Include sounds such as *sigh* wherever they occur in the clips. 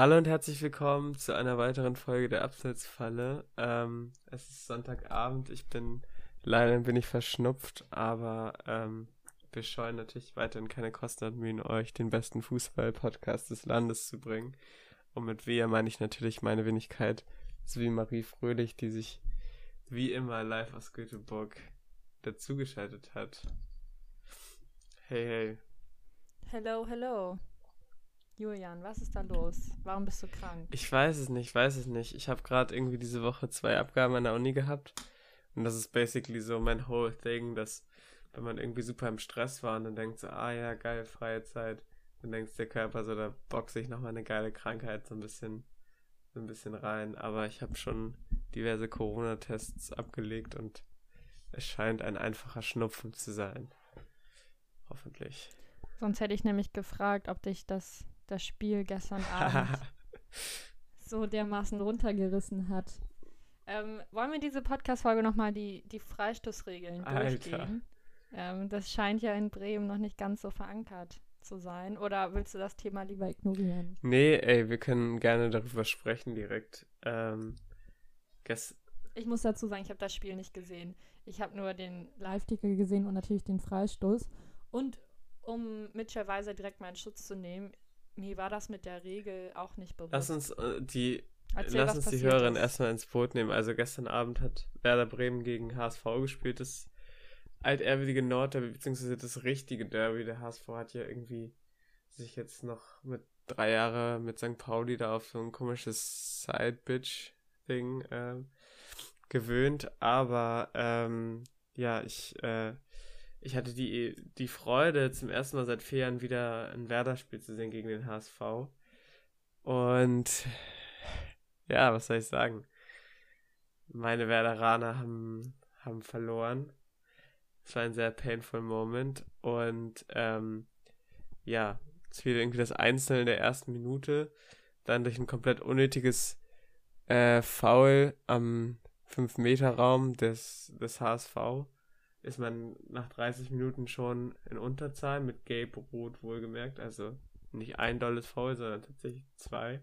Hallo und herzlich willkommen zu einer weiteren Folge der Abseitsfalle. Ähm, es ist Sonntagabend, ich bin leider bin ich verschnupft, aber ähm, wir scheuen natürlich weiterhin keine Kosten und Mühen, euch den besten Fußball-Podcast des Landes zu bringen. Und mit wir meine ich natürlich meine Wenigkeit, sowie Marie Fröhlich, die sich wie immer live aus Göteborg dazugeschaltet hat. Hey, hey. Hello, hello. Julian, was ist da los? Warum bist du krank? Ich weiß es nicht, ich weiß es nicht. Ich habe gerade irgendwie diese Woche zwei Abgaben an der Uni gehabt. Und das ist basically so mein whole thing, dass wenn man irgendwie super im Stress war und dann denkt so, ah ja, geil, freie Zeit, dann denkt der Körper so, da boxe ich nochmal eine geile Krankheit so ein bisschen, so ein bisschen rein. Aber ich habe schon diverse Corona-Tests abgelegt und es scheint ein einfacher Schnupfen zu sein. Hoffentlich. Sonst hätte ich nämlich gefragt, ob dich das, das Spiel gestern *laughs* Abend so dermaßen runtergerissen hat. Ähm, wollen wir diese Podcast-Folge nochmal die, die Freistoßregeln durchgehen? Ähm, das scheint ja in Bremen noch nicht ganz so verankert zu sein. Oder willst du das Thema lieber ignorieren? Nee, ey, wir können gerne darüber sprechen direkt. Ähm, ich muss dazu sagen, ich habe das Spiel nicht gesehen. Ich habe nur den Live-Ticker gesehen und natürlich den Freistoß. Und um Mitchell Weiser direkt mal in Schutz zu nehmen, mir war das mit der Regel auch nicht bewusst. Lass uns äh, die Erzähl, Lass uns die Hörerin erstmal ins Boot nehmen. Also gestern Abend hat Werder Bremen gegen HSV gespielt. Das altehrwürdige Nordderby, beziehungsweise das richtige Derby. Der HSV hat ja irgendwie sich jetzt noch mit drei Jahren mit St. Pauli da auf so ein komisches Side-Bitch-Ding äh, gewöhnt. Aber ähm, ja, ich, äh, ich hatte die, die Freude, zum ersten Mal seit vier Jahren wieder ein Werder-Spiel zu sehen gegen den HSV. Und ja, was soll ich sagen? Meine Werderaner haben, haben verloren. Es war ein sehr painful Moment. Und ähm, ja, es fiel irgendwie das Einzelne der ersten Minute. Dann durch ein komplett unnötiges äh, Foul am 5-Meter-Raum des, des HSV ist man nach 30 Minuten schon in Unterzahl mit Gelb-Rot wohlgemerkt. Also nicht ein dolles Foul, sondern tatsächlich zwei.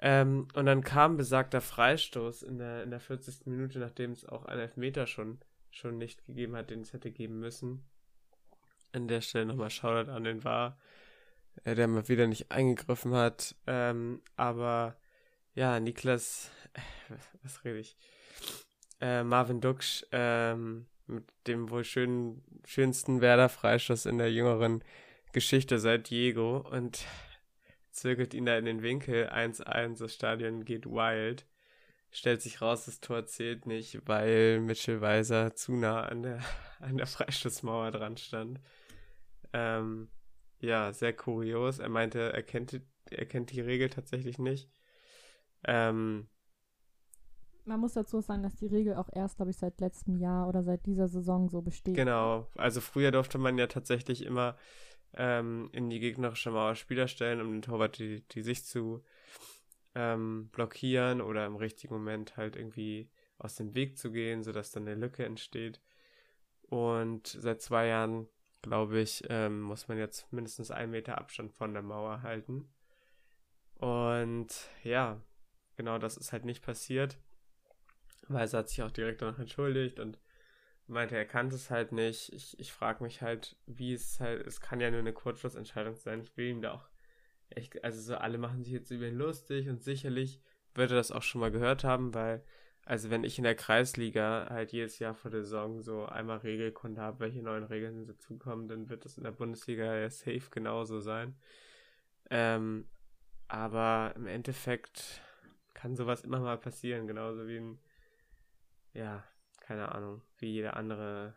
Ähm, und dann kam besagter Freistoß in der, in der 40. Minute, nachdem es auch einen Elfmeter schon, schon nicht gegeben hat, den es hätte geben müssen. An der Stelle nochmal Shoutout an den War, äh, der mal wieder nicht eingegriffen hat. Ähm, aber ja, Niklas, äh, was, rede ich? Äh, Marvin Duksch, ähm, mit dem wohl schön, schönsten Werder-Freistoß in der jüngeren Geschichte seit Diego. Und zirkelt ihn da in den Winkel 1-1, das Stadion geht wild. Stellt sich raus, das Tor zählt nicht, weil Mitchell Weiser zu nah an der, *laughs* an der Freistoßmauer dran stand. Ähm, ja, sehr kurios. Er meinte, er kennt, er kennt die Regel tatsächlich nicht. Ähm, man muss dazu sagen, dass die Regel auch erst, glaube ich, seit letztem Jahr oder seit dieser Saison so besteht. Genau, also früher durfte man ja tatsächlich immer ähm, in die gegnerische Mauer Spieler stellen, um den Torwart die, die Sicht zu ähm, blockieren oder im richtigen Moment halt irgendwie aus dem Weg zu gehen, sodass dann eine Lücke entsteht. Und seit zwei Jahren, glaube ich, ähm, muss man jetzt mindestens einen Meter Abstand von der Mauer halten. Und ja, genau das ist halt nicht passiert. Weiser hat sich auch direkt danach entschuldigt und meinte, er kannte es halt nicht. Ich, ich frage mich halt, wie es halt, es kann ja nur eine Kurzschlussentscheidung sein. Ich will ihm da auch echt, also so alle machen sich jetzt über ihn lustig und sicherlich wird er das auch schon mal gehört haben, weil, also wenn ich in der Kreisliga halt jedes Jahr vor der Saison so einmal Regelkunde habe, welche neuen Regeln dazukommen, dann wird das in der Bundesliga ja safe genauso sein. Ähm, aber im Endeffekt kann sowas immer mal passieren, genauso wie ein, ja, keine Ahnung, wie jede andere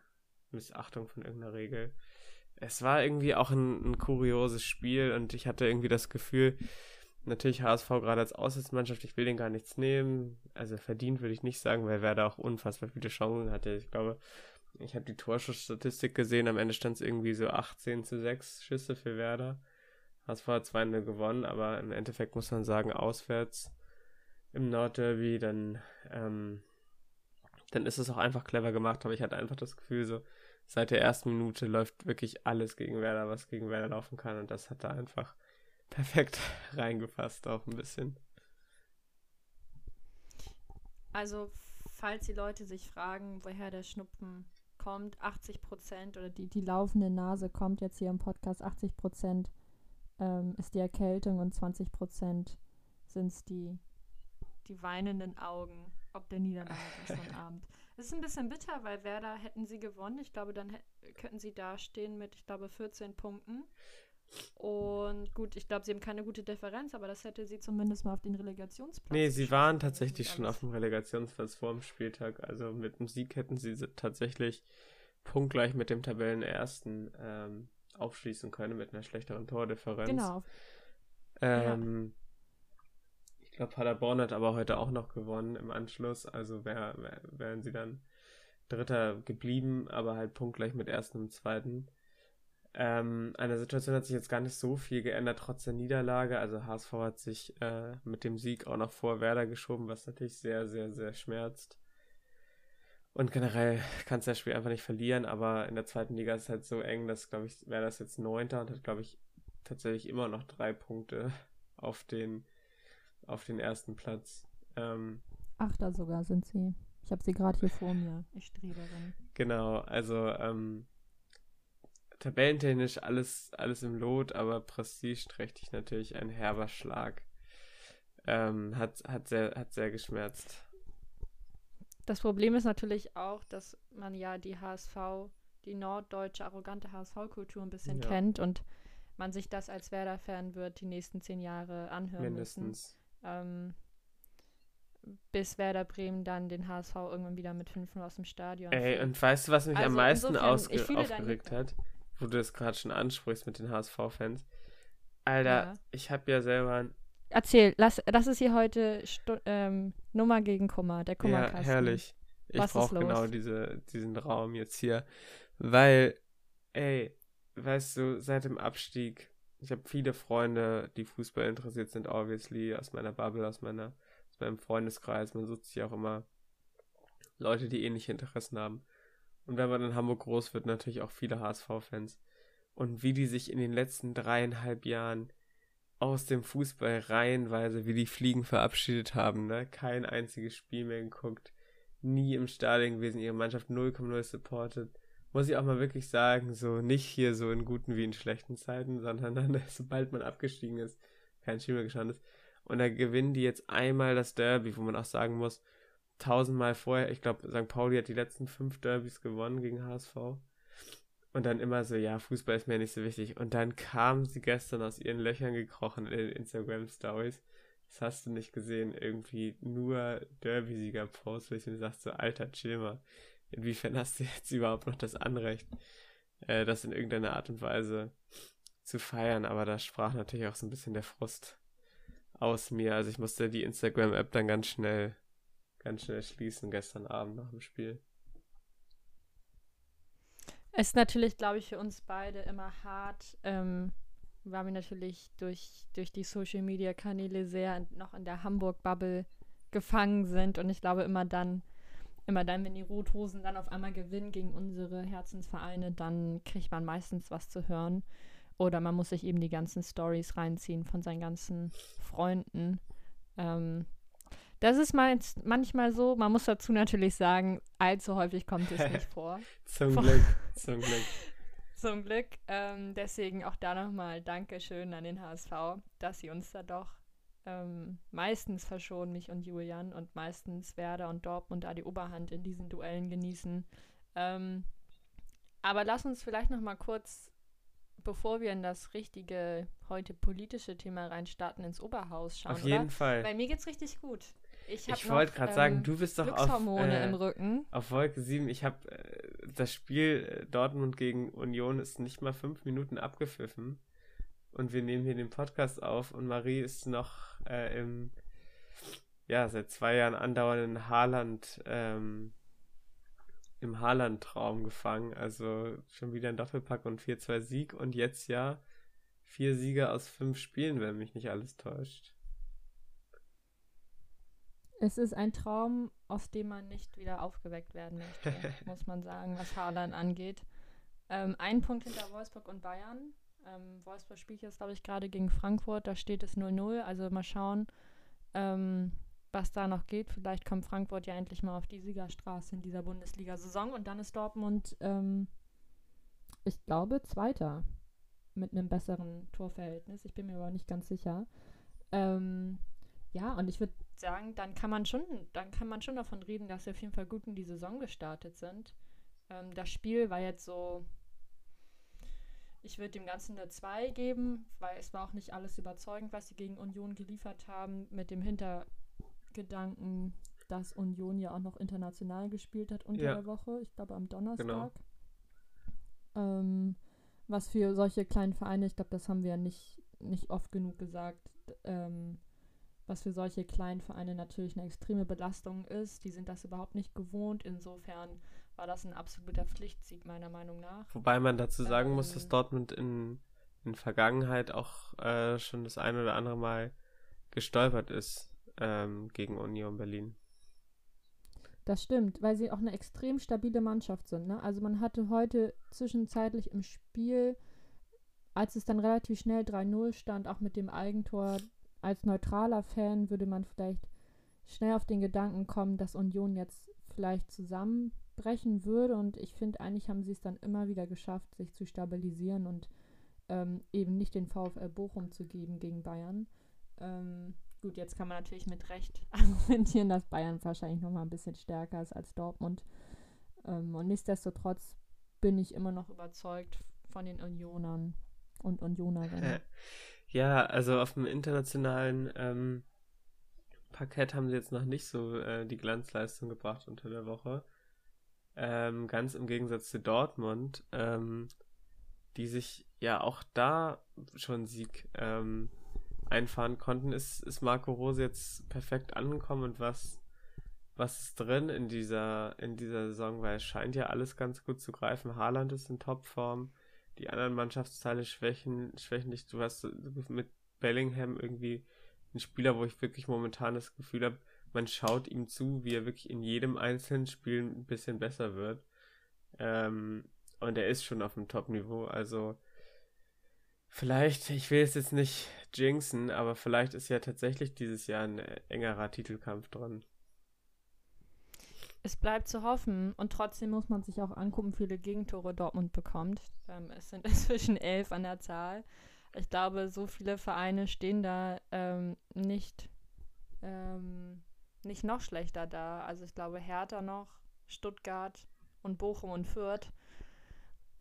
Missachtung von irgendeiner Regel. Es war irgendwie auch ein, ein kurioses Spiel und ich hatte irgendwie das Gefühl, natürlich HSV gerade als Auswärtsmannschaft, ich will den gar nichts nehmen. Also verdient würde ich nicht sagen, weil Werder auch unfassbar viele Chancen hatte. Ich glaube, ich habe die Torschussstatistik gesehen, am Ende stand es irgendwie so 18 zu 6 Schüsse für Werder. HSV hat 2-0 gewonnen, aber im Endeffekt muss man sagen, auswärts im Nordderby, dann ähm, dann ist es auch einfach clever gemacht, aber ich hatte einfach das Gefühl, so seit der ersten Minute läuft wirklich alles gegen Werder, was gegen Werder laufen kann und das hat da einfach *laughs* perfekt reingefasst auch ein bisschen. Also, falls die Leute sich fragen, woher der Schnupfen kommt, 80 Prozent oder die, die laufende Nase kommt jetzt hier im Podcast, 80 Prozent ähm, ist die Erkältung und 20 Prozent sind es die, die weinenden Augen ob der Niederlage gestern Abend. Es ist ein bisschen bitter, weil Werder hätten sie gewonnen. Ich glaube, dann könnten sie dastehen mit, ich glaube, 14 Punkten. Und gut, ich glaube, sie haben keine gute Differenz, aber das hätte sie zumindest mal auf den Relegationsplatz. Nee, sie waren tatsächlich schon auf dem Relegationsplatz vor dem Spieltag. Also mit dem Sieg hätten sie tatsächlich punktgleich mit dem Tabellenersten ähm, aufschließen können mit einer schlechteren Tordifferenz. Genau. Ähm, ja. Glaube, Paderborn hat aber heute auch noch gewonnen im Anschluss. Also wär, wär, wären sie dann Dritter geblieben, aber halt punktgleich mit Ersten und Zweiten. Ähm, an der Situation hat sich jetzt gar nicht so viel geändert, trotz der Niederlage. Also HSV hat sich äh, mit dem Sieg auch noch vor Werder geschoben, was natürlich sehr, sehr, sehr schmerzt. Und generell kannst du das Spiel einfach nicht verlieren, aber in der zweiten Liga ist es halt so eng, dass, glaube ich, wäre das jetzt Neunter und hat, glaube ich, tatsächlich immer noch drei Punkte auf den, auf den ersten Platz. Ähm, Achter sogar sind sie. Ich habe sie gerade hier vor mir. Ich Streberin. Genau, also ähm, tabellentechnisch alles, alles im Lot, aber prestigeträchtig natürlich ein herber Schlag. Ähm, hat, hat, sehr, hat sehr geschmerzt. Das Problem ist natürlich auch, dass man ja die HSV, die norddeutsche arrogante HSV-Kultur ein bisschen ja. kennt und man sich das als Werder-Fan wird die nächsten zehn Jahre anhören Mindestens. müssen. Ähm, bis Werder Bremen dann den HSV irgendwann wieder mit 5 aus dem Stadion. Ey, und weißt du, was mich also am meisten insofern, aufgeregt hat? wo du das gerade schon ansprichst mit den HSV-Fans. Alter, ja. ich habe ja selber. Erzähl, lass, das ist hier heute Stu ähm, Nummer gegen Kummer, der Kummerkasten. Ja, herrlich. Ich brauche genau diese, diesen Raum jetzt hier. Weil, ey, weißt du, seit dem Abstieg, ich habe viele Freunde, die Fußball interessiert sind, obviously, aus meiner Bubble, aus, meiner, aus meinem Freundeskreis. Man sucht sich auch immer Leute, die ähnliche Interessen haben. Und wenn man in Hamburg groß wird, natürlich auch viele HSV-Fans. Und wie die sich in den letzten dreieinhalb Jahren aus dem Fußball reihenweise wie die Fliegen verabschiedet haben, ne? Kein einziges Spiel mehr geguckt, nie im Stadion gewesen, ihre Mannschaft 0,0 supported. Muss ich auch mal wirklich sagen, so nicht hier so in guten wie in schlechten Zeiten, sondern dann, *laughs* sobald man abgestiegen ist, kein mehr geschaut ist. Und da gewinnen die jetzt einmal das Derby, wo man auch sagen muss, tausendmal vorher, ich glaube, St. Pauli hat die letzten fünf Derbys gewonnen gegen HSV. Und dann immer so, ja, Fußball ist mir nicht so wichtig. Und dann kamen sie gestern aus ihren Löchern gekrochen in den Instagram-Stories. Das hast du nicht gesehen. Irgendwie nur Derby-Sieger-Posts, wo ich mir sagst, so, alter, chill. Inwiefern hast du jetzt *laughs* überhaupt noch das Anrecht, äh, das in irgendeiner Art und Weise zu feiern? Aber da sprach natürlich auch so ein bisschen der Frust aus mir. Also ich musste die Instagram-App dann ganz schnell ganz schnell schließen gestern Abend nach dem Spiel. Es ist natürlich, glaube ich, für uns beide immer hart, ähm, weil wir natürlich durch, durch die Social Media Kanäle sehr noch in der Hamburg-Bubble gefangen sind. Und ich glaube, immer dann, immer dann, wenn die Rothosen dann auf einmal gewinnen gegen unsere Herzensvereine, dann kriegt man meistens was zu hören. Oder man muss sich eben die ganzen Stories reinziehen von seinen ganzen Freunden. Ähm, das ist manchmal so. Man muss dazu natürlich sagen, allzu häufig kommt es nicht *laughs* vor. zum Glück, *laughs* zum Glück. zum Glück. Ähm, deswegen auch da nochmal Dankeschön an den HSV, dass sie uns da doch ähm, meistens verschonen, mich und Julian, und meistens Werder und Dortmund da die Oberhand in diesen Duellen genießen. Ähm, aber lass uns vielleicht nochmal kurz, bevor wir in das richtige, heute politische Thema reinstarten, ins Oberhaus schauen. Auf jeden oder? Fall. Weil mir geht's richtig gut. Ich, ich wollte gerade ähm, sagen, du bist doch auf, äh, im Rücken. auf Wolke 7. Ich habe äh, das Spiel äh, Dortmund gegen Union ist nicht mal fünf Minuten abgepfiffen. Und wir nehmen hier den Podcast auf und Marie ist noch äh, im, ja, seit zwei Jahren andauernden Haaland, ähm, im Haaland-Traum gefangen. Also schon wieder ein Doppelpack und 4-2 Sieg und jetzt ja vier Siege aus fünf Spielen, wenn mich nicht alles täuscht. Es ist ein Traum, aus dem man nicht wieder aufgeweckt werden möchte, *laughs* muss man sagen, was Haaland angeht. Ähm, ein Punkt hinter Wolfsburg und Bayern. Ähm, Wolfsburg spielt jetzt, glaube ich, gerade gegen Frankfurt. Da steht es 0-0. Also mal schauen, ähm, was da noch geht. Vielleicht kommt Frankfurt ja endlich mal auf die Siegerstraße in dieser Bundesliga-Saison. Und dann ist Dortmund, ähm, ich glaube, Zweiter mit einem besseren Torverhältnis. Ich bin mir aber nicht ganz sicher. Ähm, ja, und ich würde sagen, dann kann man schon, dann kann man schon davon reden, dass sie auf jeden Fall gut in die Saison gestartet sind. Ähm, das Spiel war jetzt so, ich würde dem Ganzen eine 2 geben, weil es war auch nicht alles überzeugend, was sie gegen Union geliefert haben, mit dem Hintergedanken, dass Union ja auch noch international gespielt hat unter ja. der Woche, ich glaube am Donnerstag. Genau. Ähm, was für solche kleinen Vereine, ich glaube, das haben wir nicht, nicht oft genug gesagt, ähm, was für solche kleinen Vereine natürlich eine extreme Belastung ist. Die sind das überhaupt nicht gewohnt. Insofern war das ein absoluter Pflichtsieg, meiner Meinung nach. Wobei man dazu sagen ähm, muss, dass Dortmund in, in Vergangenheit auch äh, schon das ein oder andere Mal gestolpert ist ähm, gegen Union Berlin. Das stimmt, weil sie auch eine extrem stabile Mannschaft sind. Ne? Also man hatte heute zwischenzeitlich im Spiel, als es dann relativ schnell 3-0 stand, auch mit dem Eigentor, als neutraler Fan würde man vielleicht schnell auf den Gedanken kommen, dass Union jetzt vielleicht zusammenbrechen würde. Und ich finde, eigentlich haben sie es dann immer wieder geschafft, sich zu stabilisieren und ähm, eben nicht den VfL Bochum zu geben gegen Bayern. Ähm, Gut, jetzt kann man natürlich mit Recht *laughs* argumentieren, dass Bayern wahrscheinlich noch mal ein bisschen stärker ist als Dortmund. Ähm, und nichtsdestotrotz bin ich immer noch überzeugt von den Unionern und Unionerinnen. Ja, also auf dem internationalen ähm, Parkett haben sie jetzt noch nicht so äh, die Glanzleistung gebracht unter der Woche. Ähm, ganz im Gegensatz zu Dortmund, ähm, die sich ja auch da schon Sieg ähm, einfahren konnten, ist, ist Marco Rose jetzt perfekt angekommen und was, was ist drin in dieser, in dieser Saison, weil es scheint ja alles ganz gut zu greifen. Haaland ist in Topform, die anderen Mannschaftsteile schwächen, schwächen dich. Du hast mit Bellingham irgendwie einen Spieler, wo ich wirklich momentan das Gefühl habe, man schaut ihm zu, wie er wirklich in jedem einzelnen Spiel ein bisschen besser wird. Ähm, und er ist schon auf dem Top-Niveau. Also Vielleicht, ich will es jetzt nicht jinxen, aber vielleicht ist ja tatsächlich dieses Jahr ein engerer Titelkampf dran. Es bleibt zu hoffen und trotzdem muss man sich auch angucken, wie viele Gegentore Dortmund bekommt. Ähm, es sind *laughs* inzwischen elf an der Zahl. Ich glaube, so viele Vereine stehen da ähm, nicht, ähm, nicht noch schlechter da. Also ich glaube, Hertha noch, Stuttgart und Bochum und Fürth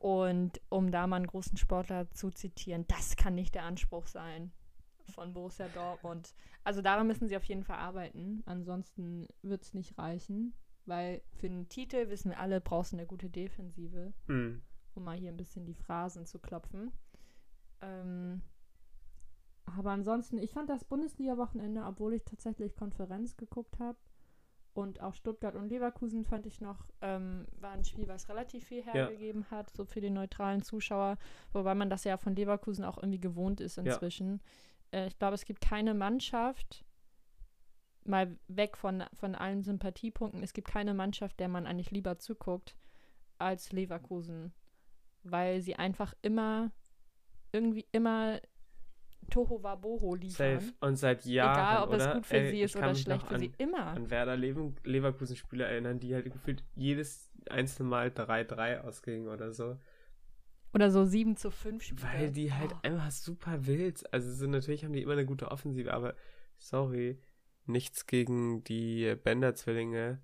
und um da mal einen großen Sportler zu zitieren, das kann nicht der Anspruch sein von Borussia Dortmund. Also daran müssen sie auf jeden Fall arbeiten. Ansonsten wird es nicht reichen, weil für einen Titel, wissen wir alle, brauchst du eine gute Defensive, mhm. um mal hier ein bisschen die Phrasen zu klopfen. Ähm, aber ansonsten, ich fand das Bundesliga-Wochenende, obwohl ich tatsächlich Konferenz geguckt habe, und auch Stuttgart und Leverkusen fand ich noch, ähm, war ein Spiel, was relativ viel hergegeben ja. hat, so für den neutralen Zuschauer, wobei man das ja von Leverkusen auch irgendwie gewohnt ist inzwischen. Ja. Äh, ich glaube, es gibt keine Mannschaft, mal weg von, von allen Sympathiepunkten, es gibt keine Mannschaft, der man eigentlich lieber zuguckt als Leverkusen, weil sie einfach immer, irgendwie immer Toho Waboho liefern. Safe. Und seit Jahren. Egal, ob oder? es gut für Ey, sie ist oder schlecht für an, sie. Immer. An Werder Leverkusen-Spieler erinnern, die halt gefühlt jedes einzelne Mal 3-3 ausgingen oder so. Oder so 7 zu 5 Spiele. Weil die halt oh. einfach super wild. Also so, natürlich haben die immer eine gute Offensive, aber sorry, nichts gegen die Bender-Zwillinge.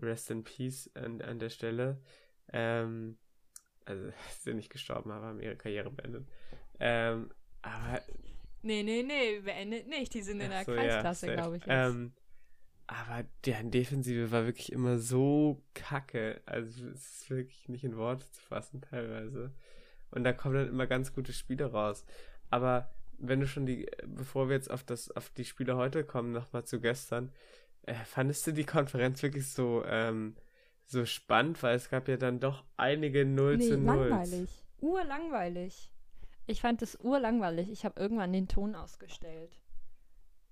Rest in Peace an, an der Stelle. Ähm, also *laughs* sind nicht gestorben, aber haben ihre Karriere beendet. Ähm, aber Nee, nee, nee, beendet nicht. Die sind in der so, Kreisklasse, ja, glaube ich. Ähm, aber deren Defensive war wirklich immer so kacke. Also es ist wirklich nicht in Worte zu fassen teilweise. Und da kommen dann immer ganz gute Spiele raus. Aber wenn du schon die, bevor wir jetzt auf das, auf die Spiele heute kommen, nochmal zu gestern, äh, fandest du die Konferenz wirklich so, ähm, so spannend, weil es gab ja dann doch einige 0 nee, zu 0. Langweilig. Urlangweilig. Ich fand es urlangweilig. Ich habe irgendwann den Ton ausgestellt.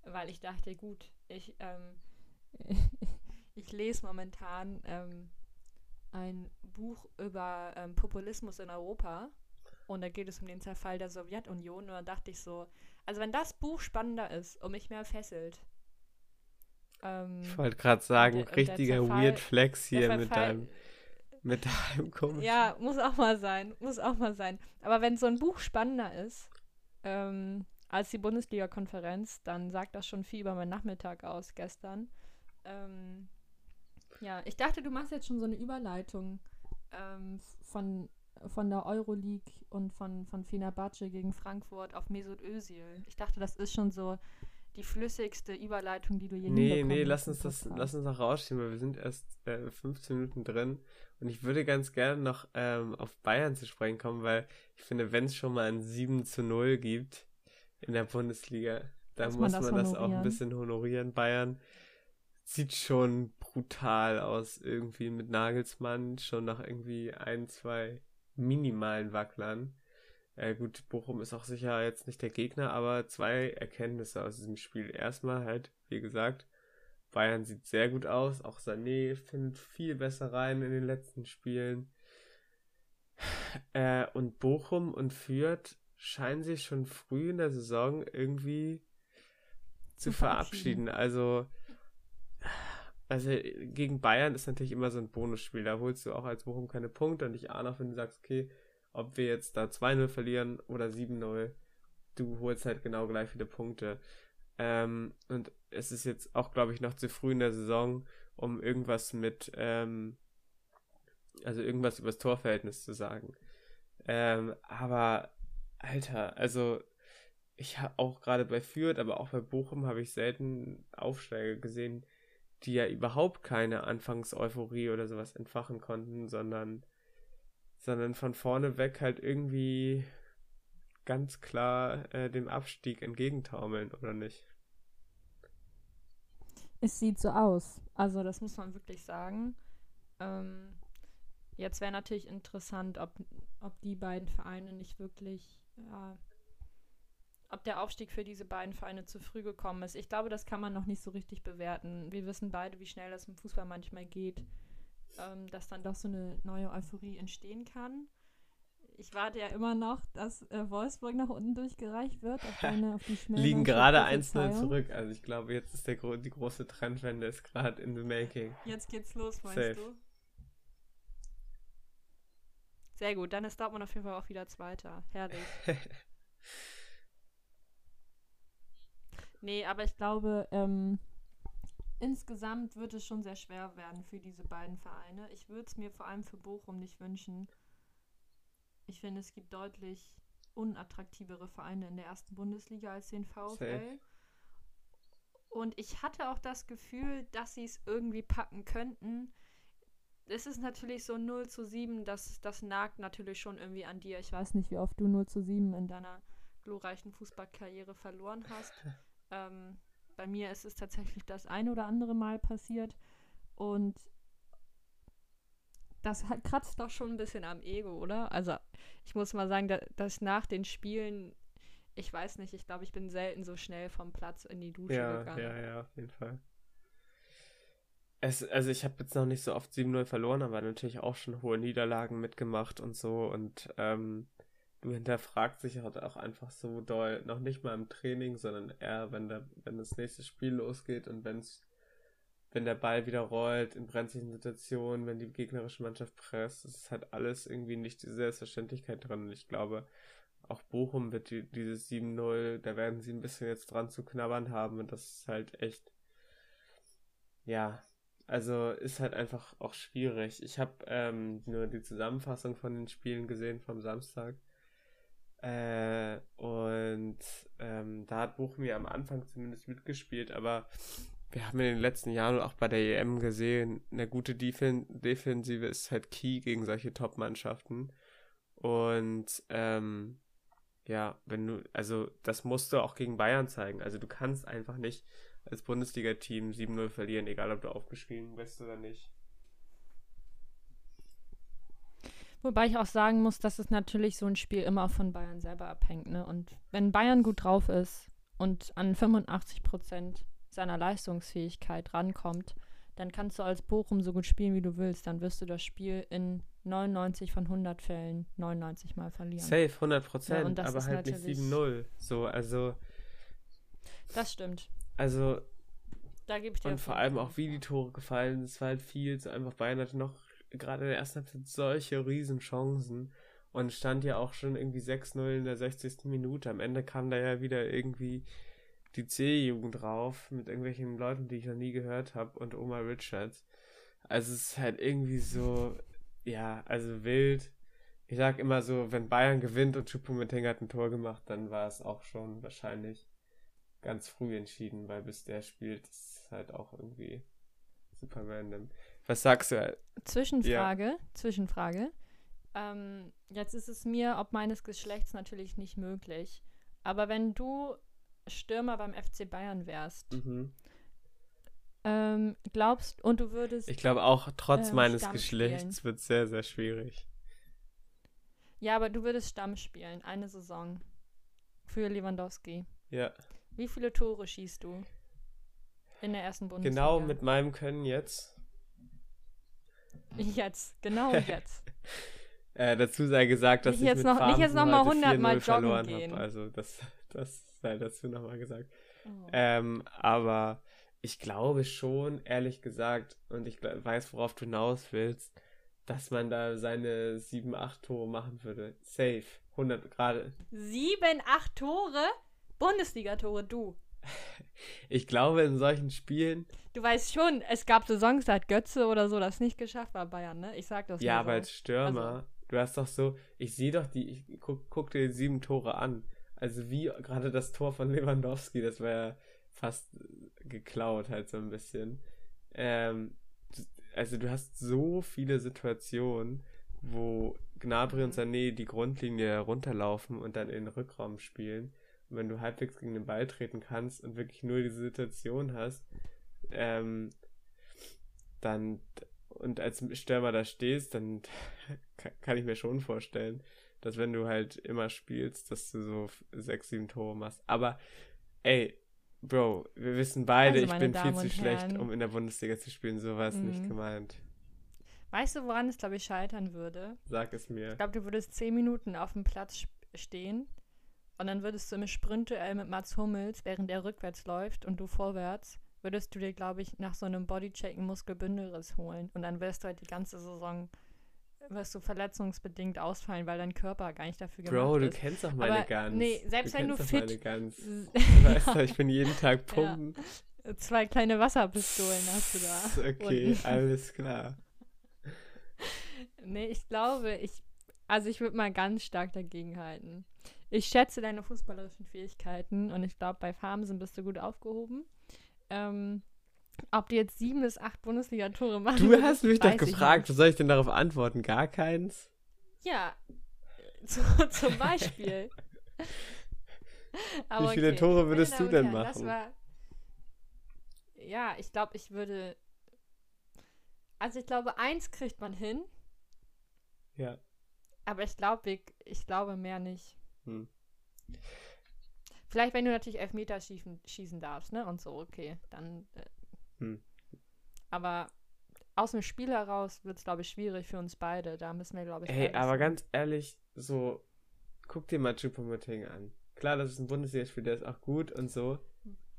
Weil ich dachte, gut, ich, ähm, *laughs* ich lese momentan ähm, ein Buch über ähm, Populismus in Europa. und da geht es um den Zerfall der Sowjetunion. Und da dachte ich so, also wenn das Buch spannender ist und mich mehr fesselt. Ähm, ich wollte gerade sagen, und, richtiger Zerfall, Weird Flex hier mit deinem mit *laughs* deinem komischen. Ja, muss auch mal sein. Muss auch mal sein. Aber wenn so ein Buch spannender ist ähm, als die Bundesliga-Konferenz, dann sagt das schon viel über meinen Nachmittag aus gestern. Ähm, ja, ich dachte, du machst jetzt schon so eine Überleitung ähm, von, von der Euroleague und von, von Fenerbahce gegen Frankfurt auf Mesut Özil. Ich dachte, das ist schon so die flüssigste Überleitung, die du je Nee, nee, lass uns das, lass uns noch rausschieben, weil wir sind erst äh, 15 Minuten drin und ich würde ganz gerne noch ähm, auf Bayern zu sprechen kommen, weil ich finde, wenn es schon mal ein 7 zu 0 gibt in der Bundesliga, dann muss man, das, man das auch ein bisschen honorieren. Bayern sieht schon brutal aus, irgendwie mit Nagelsmann, schon nach irgendwie ein, zwei minimalen Wacklern. Äh, gut, Bochum ist auch sicher jetzt nicht der Gegner, aber zwei Erkenntnisse aus diesem Spiel. Erstmal halt, wie gesagt, Bayern sieht sehr gut aus. Auch Sané findet viel besser rein in den letzten Spielen. Äh, und Bochum und Fürth scheinen sich schon früh in der Saison irgendwie zu verabschieden. verabschieden. Also, also gegen Bayern ist natürlich immer so ein Bonusspiel. Da holst du auch als Bochum keine Punkte und ich ahne auch, wenn du sagst, okay, ob wir jetzt da 2-0 verlieren oder 7-0, du holst halt genau gleich viele Punkte. Ähm, und es ist jetzt auch, glaube ich, noch zu früh in der Saison, um irgendwas mit, ähm, also irgendwas über das Torverhältnis zu sagen. Ähm, aber, Alter, also ich habe auch gerade bei Fürth, aber auch bei Bochum habe ich selten Aufsteiger gesehen, die ja überhaupt keine Anfangseuphorie oder sowas entfachen konnten, sondern sondern von vorne weg halt irgendwie ganz klar äh, dem Abstieg entgegentaumeln, oder nicht? Es sieht so aus. Also das muss man wirklich sagen. Ähm, jetzt wäre natürlich interessant, ob, ob die beiden Vereine nicht wirklich, ja, ob der Aufstieg für diese beiden Vereine zu früh gekommen ist. Ich glaube, das kann man noch nicht so richtig bewerten. Wir wissen beide, wie schnell das im Fußball manchmal geht ähm, dass dann doch so eine neue Euphorie entstehen kann. Ich warte ja immer noch, dass äh, Wolfsburg nach unten durchgereicht wird. Auf *laughs* deine, auf die Liegen gerade 1-0 zurück. Also ich glaube, jetzt ist der, die große Trendwende ist gerade in the making. Jetzt geht's los, meinst Safe. du? Sehr gut, dann ist Dortmund auf jeden Fall auch wieder Zweiter. Herrlich. *laughs* nee, aber ich glaube, ähm, insgesamt wird es schon sehr schwer werden für diese beiden Vereine. Ich würde es mir vor allem für Bochum nicht wünschen. Ich finde, es gibt deutlich unattraktivere Vereine in der ersten Bundesliga als den VfL. Safe. Und ich hatte auch das Gefühl, dass sie es irgendwie packen könnten. Es ist natürlich so 0 zu 7, das, das nagt natürlich schon irgendwie an dir. Ich weiß nicht, wie oft du 0 zu 7 in deiner glorreichen Fußballkarriere verloren hast. *laughs* ähm, bei mir ist es tatsächlich das ein oder andere Mal passiert. Und das hat, kratzt doch schon ein bisschen am Ego, oder? Also ich muss mal sagen, dass, dass nach den Spielen, ich weiß nicht, ich glaube, ich bin selten so schnell vom Platz in die Dusche ja, gegangen. Ja, ja, auf jeden Fall. Es, also ich habe jetzt noch nicht so oft 7-0 verloren, aber natürlich auch schon hohe Niederlagen mitgemacht und so. Und ähm, du hinterfragst dich halt auch einfach so doll, noch nicht mal im Training, sondern eher, wenn, der, wenn das nächste Spiel losgeht und wenn's, wenn der Ball wieder rollt, in brenzlichen Situationen, wenn die gegnerische Mannschaft presst, das ist halt alles irgendwie nicht die Selbstverständlichkeit drin. Und ich glaube, auch Bochum wird die, dieses 7-0, da werden sie ein bisschen jetzt dran zu knabbern haben und das ist halt echt, ja, also ist halt einfach auch schwierig. Ich habe ähm, nur die Zusammenfassung von den Spielen gesehen vom Samstag äh, und ähm, da hat Bochum ja am Anfang zumindest mitgespielt, aber wir haben in den letzten Jahren auch bei der EM gesehen, eine gute Defen Defensive ist halt key gegen solche Top-Mannschaften. Und ähm, ja, wenn du, also das musst du auch gegen Bayern zeigen. Also du kannst einfach nicht als Bundesliga-Team 7-0 verlieren, egal ob du aufgeschrieben bist oder nicht. Wobei ich auch sagen muss, dass es natürlich so ein Spiel immer von Bayern selber abhängt. Ne? Und wenn Bayern gut drauf ist und an 85 Prozent seiner Leistungsfähigkeit rankommt, dann kannst du als Bochum so gut spielen, wie du willst. Dann wirst du das Spiel in 99 von 100 Fällen 99 Mal verlieren. Safe, 100 Prozent, ja, aber halt nicht 7-0. So, also. Das stimmt. Also. Da gebe ich dir Und vor allem auch, wie die Tore gefallen. Es war halt viel. So einfach Bayern hatte noch gerade in der ersten Halbzeit solche riesen Chancen. Und stand ja auch schon irgendwie 6-0 in der 60. Minute. Am Ende kam da ja wieder irgendwie die C-Jugend drauf mit irgendwelchen Leuten, die ich noch nie gehört habe und Oma Richards. Also es ist halt irgendwie so, ja, also wild. Ich sag immer so, wenn Bayern gewinnt und Choupo-Moting hat ein Tor gemacht, dann war es auch schon wahrscheinlich ganz früh entschieden, weil bis der spielt, ist halt auch irgendwie super random. Was sagst du? Zwischenfrage, ja. Zwischenfrage. Ähm, jetzt ist es mir ob meines Geschlechts natürlich nicht möglich. Aber wenn du Stürmer beim FC Bayern wärst, mhm. ähm, glaubst und du würdest. Ich glaube auch trotz äh, meines Stamm Geschlechts wird es sehr, sehr schwierig. Ja, aber du würdest Stamm spielen, eine Saison. Für Lewandowski. Ja. Wie viele Tore schießt du in der ersten Bundesliga? Genau mit meinem Können jetzt. *laughs* Jetzt, genau jetzt. *laughs* äh, dazu sei gesagt, dass nicht ich jetzt mit noch, Nicht jetzt nochmal 100 Mal joggen gehen. Hab. Also das, *laughs* das sei dazu nochmal gesagt. Oh. Ähm, aber ich glaube schon, ehrlich gesagt, und ich weiß, worauf du hinaus willst, dass man da seine 7, 8 Tore machen würde. Safe. 100 gerade. 7, 8 Tore? Bundesliga-Tore, du. Ich glaube, in solchen Spielen. Du weißt schon, es gab Saisons, da hat Götze oder so das nicht geschafft bei Bayern, ne? Ich sag das Ja, aber so. als Stürmer, also. du hast doch so, ich sehe doch die, ich guck, guck dir die sieben Tore an. Also wie gerade das Tor von Lewandowski, das war ja fast geklaut halt so ein bisschen. Ähm, also du hast so viele Situationen, wo Gnabry und. Sané die Grundlinie runterlaufen und dann in den Rückraum spielen. Wenn du halbwegs gegen den Ball treten kannst und wirklich nur diese Situation hast, ähm, dann und als Stürmer da stehst, dann *laughs* kann ich mir schon vorstellen, dass wenn du halt immer spielst, dass du so sechs, sieben Tore machst. Aber ey, Bro, wir wissen beide, also, ich bin Damen viel zu schlecht, Herren. um in der Bundesliga zu spielen. So war es mhm. nicht gemeint. Weißt du, woran es, glaube ich, scheitern würde? Sag es mir. Ich glaube, du würdest zehn Minuten auf dem Platz stehen und dann würdest du im Sprintduell mit Mats Hummels, während er rückwärts läuft und du vorwärts, würdest du dir, glaube ich, nach so einem Bodycheck einen Muskelbündelriss holen. Und dann wirst du halt die ganze Saison wirst du verletzungsbedingt ausfallen, weil dein Körper gar nicht dafür gemacht ist. Bro, du kennst doch meine Aber, Gans. Nee, selbst du wenn du fit... Meine Gans. *laughs* *laughs* Du weißt doch, ich bin jeden Tag pumpen. Ja. Zwei kleine Wasserpistolen hast du da. Okay, unten. alles klar. *laughs* Nee, ich glaube, ich... Also ich würde mal ganz stark dagegen halten. Ich schätze deine fußballerischen Fähigkeiten und ich glaube, bei Farmsen bist du gut aufgehoben. Ähm, ob die jetzt sieben bis acht Bundesliga-Tore machen. Du hast mich doch gefragt, was soll ich denn darauf antworten? Gar keins? Ja, zu, *laughs* zum Beispiel. *laughs* Wie viele okay. Tore würdest du denn machen? War, ja, ich glaube, ich würde. Also ich glaube, eins kriegt man hin. Ja. Aber ich glaube, ich, ich glaube mehr nicht. Hm. Vielleicht, wenn du natürlich Elfmeter schießen, schießen darfst, ne? Und so, okay, dann äh, hm. Aber aus dem Spiel heraus wird es, glaube ich, schwierig für uns beide. Da müssen wir, glaube ich. Ey, aber sein. ganz ehrlich, so, guck dir mal Chupomoting an. Klar, das ist ein Bundesligaspiel, der ist auch gut und so.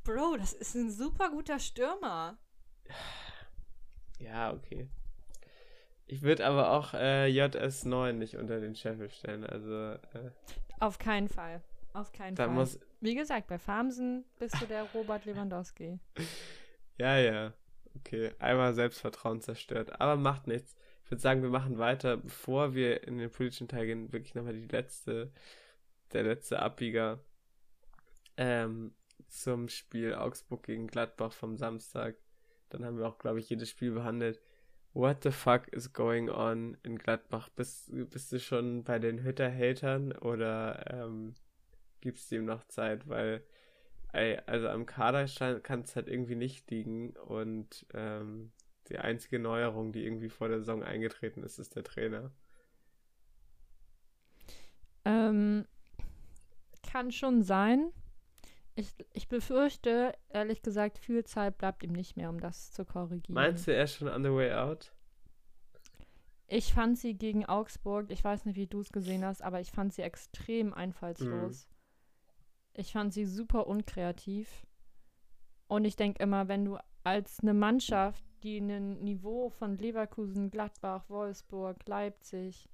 Bro, das ist ein super guter Stürmer. Ja, okay. Ich würde aber auch äh, JS9 nicht unter den Scheffel stellen, also. Äh, Auf keinen Fall. Auf keinen Fall. Muss... Wie gesagt, bei Farmsen bist du der Robert Lewandowski. *laughs* Ja, ja. Okay, einmal Selbstvertrauen zerstört. Aber macht nichts. Ich würde sagen, wir machen weiter, bevor wir in den politischen Teil gehen, wirklich nochmal die letzte, der letzte Abbieger ähm, zum Spiel Augsburg gegen Gladbach vom Samstag. Dann haben wir auch, glaube ich, jedes Spiel behandelt. What the fuck is going on in Gladbach? Bist, bist du schon bei den Hütter-Hatern oder ähm, gibt es dem noch Zeit? Weil Ey, also am Kader kann es halt irgendwie nicht liegen und ähm, die einzige Neuerung, die irgendwie vor der Saison eingetreten ist, ist der Trainer. Ähm, kann schon sein. Ich, ich befürchte, ehrlich gesagt, viel Zeit bleibt ihm nicht mehr, um das zu korrigieren. Meinst du, er ist schon on the way out? Ich fand sie gegen Augsburg, ich weiß nicht, wie du es gesehen hast, aber ich fand sie extrem einfallslos. Mhm. Ich fand sie super unkreativ. Und ich denke immer, wenn du als eine Mannschaft, die ein Niveau von Leverkusen, Gladbach, Wolfsburg, Leipzig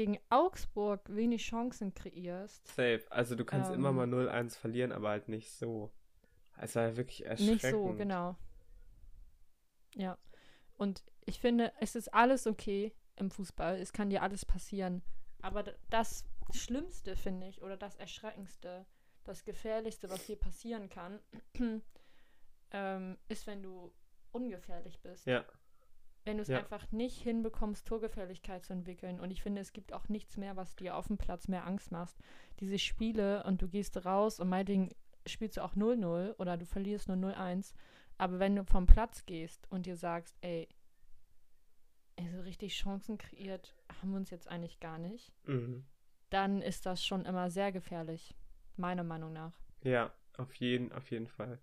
gegen Augsburg wenig Chancen kreierst. Safe. Also du kannst ähm, immer mal 0-1 verlieren, aber halt nicht so. Es war wirklich erschreckend. Nicht so, genau. Ja. Und ich finde, es ist alles okay im Fußball. Es kann dir alles passieren. Aber das Schlimmste, finde ich, oder das Erschreckendste, das Gefährlichste, was dir passieren kann, *clears throat* ähm, ist, wenn du ungefährlich bist. Ja. Wenn du es ja. einfach nicht hinbekommst, Torgefährlichkeit zu entwickeln. Und ich finde, es gibt auch nichts mehr, was dir auf dem Platz mehr Angst macht. Diese Spiele und du gehst raus und meinetwegen spielst du auch 0-0 oder du verlierst nur 0-1. Aber wenn du vom Platz gehst und dir sagst, ey, also richtig Chancen kreiert haben wir uns jetzt eigentlich gar nicht, mhm. dann ist das schon immer sehr gefährlich, meiner Meinung nach. Ja, auf jeden, auf jeden Fall.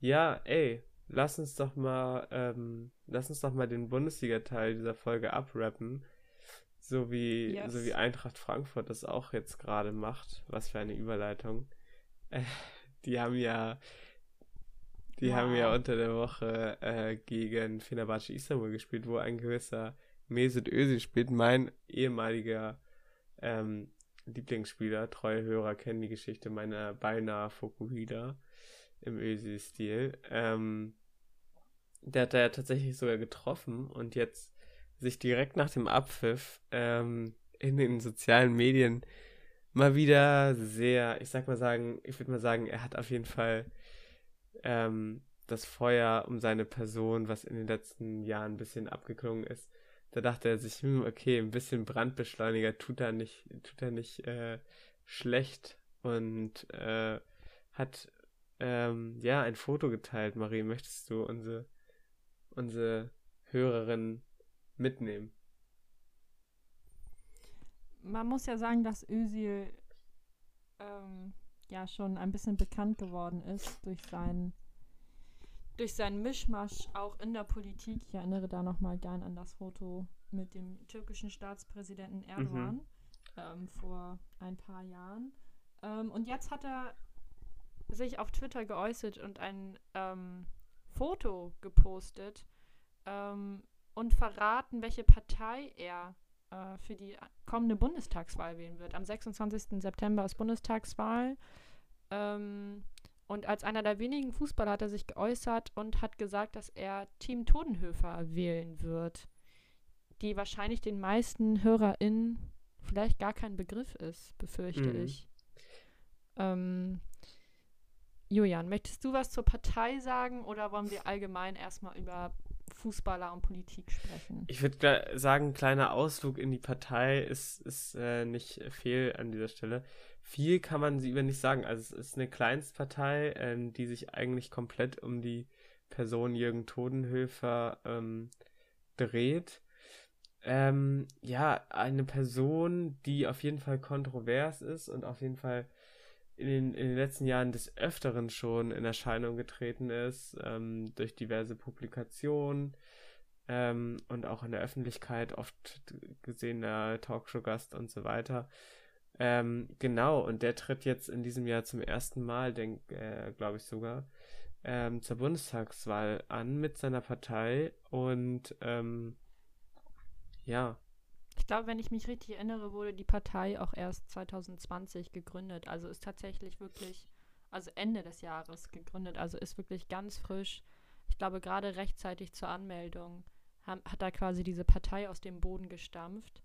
Ja, ey, lass uns doch mal, ähm, lass uns doch mal den Bundesliga-Teil dieser Folge abrappen. So wie, yes. so wie Eintracht Frankfurt das auch jetzt gerade macht. Was für eine Überleitung. Äh, die haben ja, die wow. haben ja unter der Woche äh, gegen Fenerbahce Istanbul gespielt, wo ein gewisser Mesut Özil spielt, mein ehemaliger ähm, Lieblingsspieler. Treue Hörer kennen die Geschichte meiner beinahe Fokuhida im Ösi-Stil. Ähm, der hat da ja tatsächlich sogar getroffen und jetzt sich direkt nach dem Abpfiff ähm, in den sozialen Medien mal wieder sehr, ich sag mal sagen, ich würde mal sagen, er hat auf jeden Fall ähm, das Feuer um seine Person, was in den letzten Jahren ein bisschen abgeklungen ist. Da dachte er sich, hm, okay, ein bisschen Brandbeschleuniger tut er nicht, tut er nicht äh, schlecht und äh, hat ähm, ja, ein Foto geteilt. Marie, möchtest du unsere, unsere Hörerin mitnehmen? Man muss ja sagen, dass Özil ähm, ja schon ein bisschen bekannt geworden ist durch seinen durch seinen Mischmasch auch in der Politik. Ich erinnere da nochmal gern an das Foto mit dem türkischen Staatspräsidenten Erdogan mhm. ähm, vor ein paar Jahren. Ähm, und jetzt hat er sich auf Twitter geäußert und ein ähm, Foto gepostet ähm, und verraten, welche Partei er äh, für die kommende Bundestagswahl wählen wird. Am 26. September ist Bundestagswahl. Ähm, und als einer der wenigen Fußballer hat er sich geäußert und hat gesagt, dass er Team Todenhöfer wählen wird, die wahrscheinlich den meisten HörerInnen vielleicht gar kein Begriff ist, befürchte mhm. ich. Ähm, Julian, möchtest du was zur Partei sagen oder wollen wir allgemein erstmal über Fußballer und Politik sprechen? Ich würde sagen, kleiner Ausflug in die Partei ist, ist äh, nicht fehl an dieser Stelle. Viel kann man sie über nicht sagen. Also es ist eine Kleinstpartei, ähm, die sich eigentlich komplett um die Person Jürgen Todenhöfer ähm, dreht. Ähm, ja, eine Person, die auf jeden Fall kontrovers ist und auf jeden Fall in den, in den letzten Jahren des Öfteren schon in Erscheinung getreten ist, ähm, durch diverse Publikationen ähm, und auch in der Öffentlichkeit oft gesehener Talkshow-Gast und so weiter. Ähm, genau, und der tritt jetzt in diesem Jahr zum ersten Mal, äh, glaube ich sogar, ähm, zur Bundestagswahl an mit seiner Partei und ähm, ja, ich glaube, wenn ich mich richtig erinnere, wurde die Partei auch erst 2020 gegründet. Also ist tatsächlich wirklich, also Ende des Jahres gegründet. Also ist wirklich ganz frisch. Ich glaube, gerade rechtzeitig zur Anmeldung haben, hat da quasi diese Partei aus dem Boden gestampft.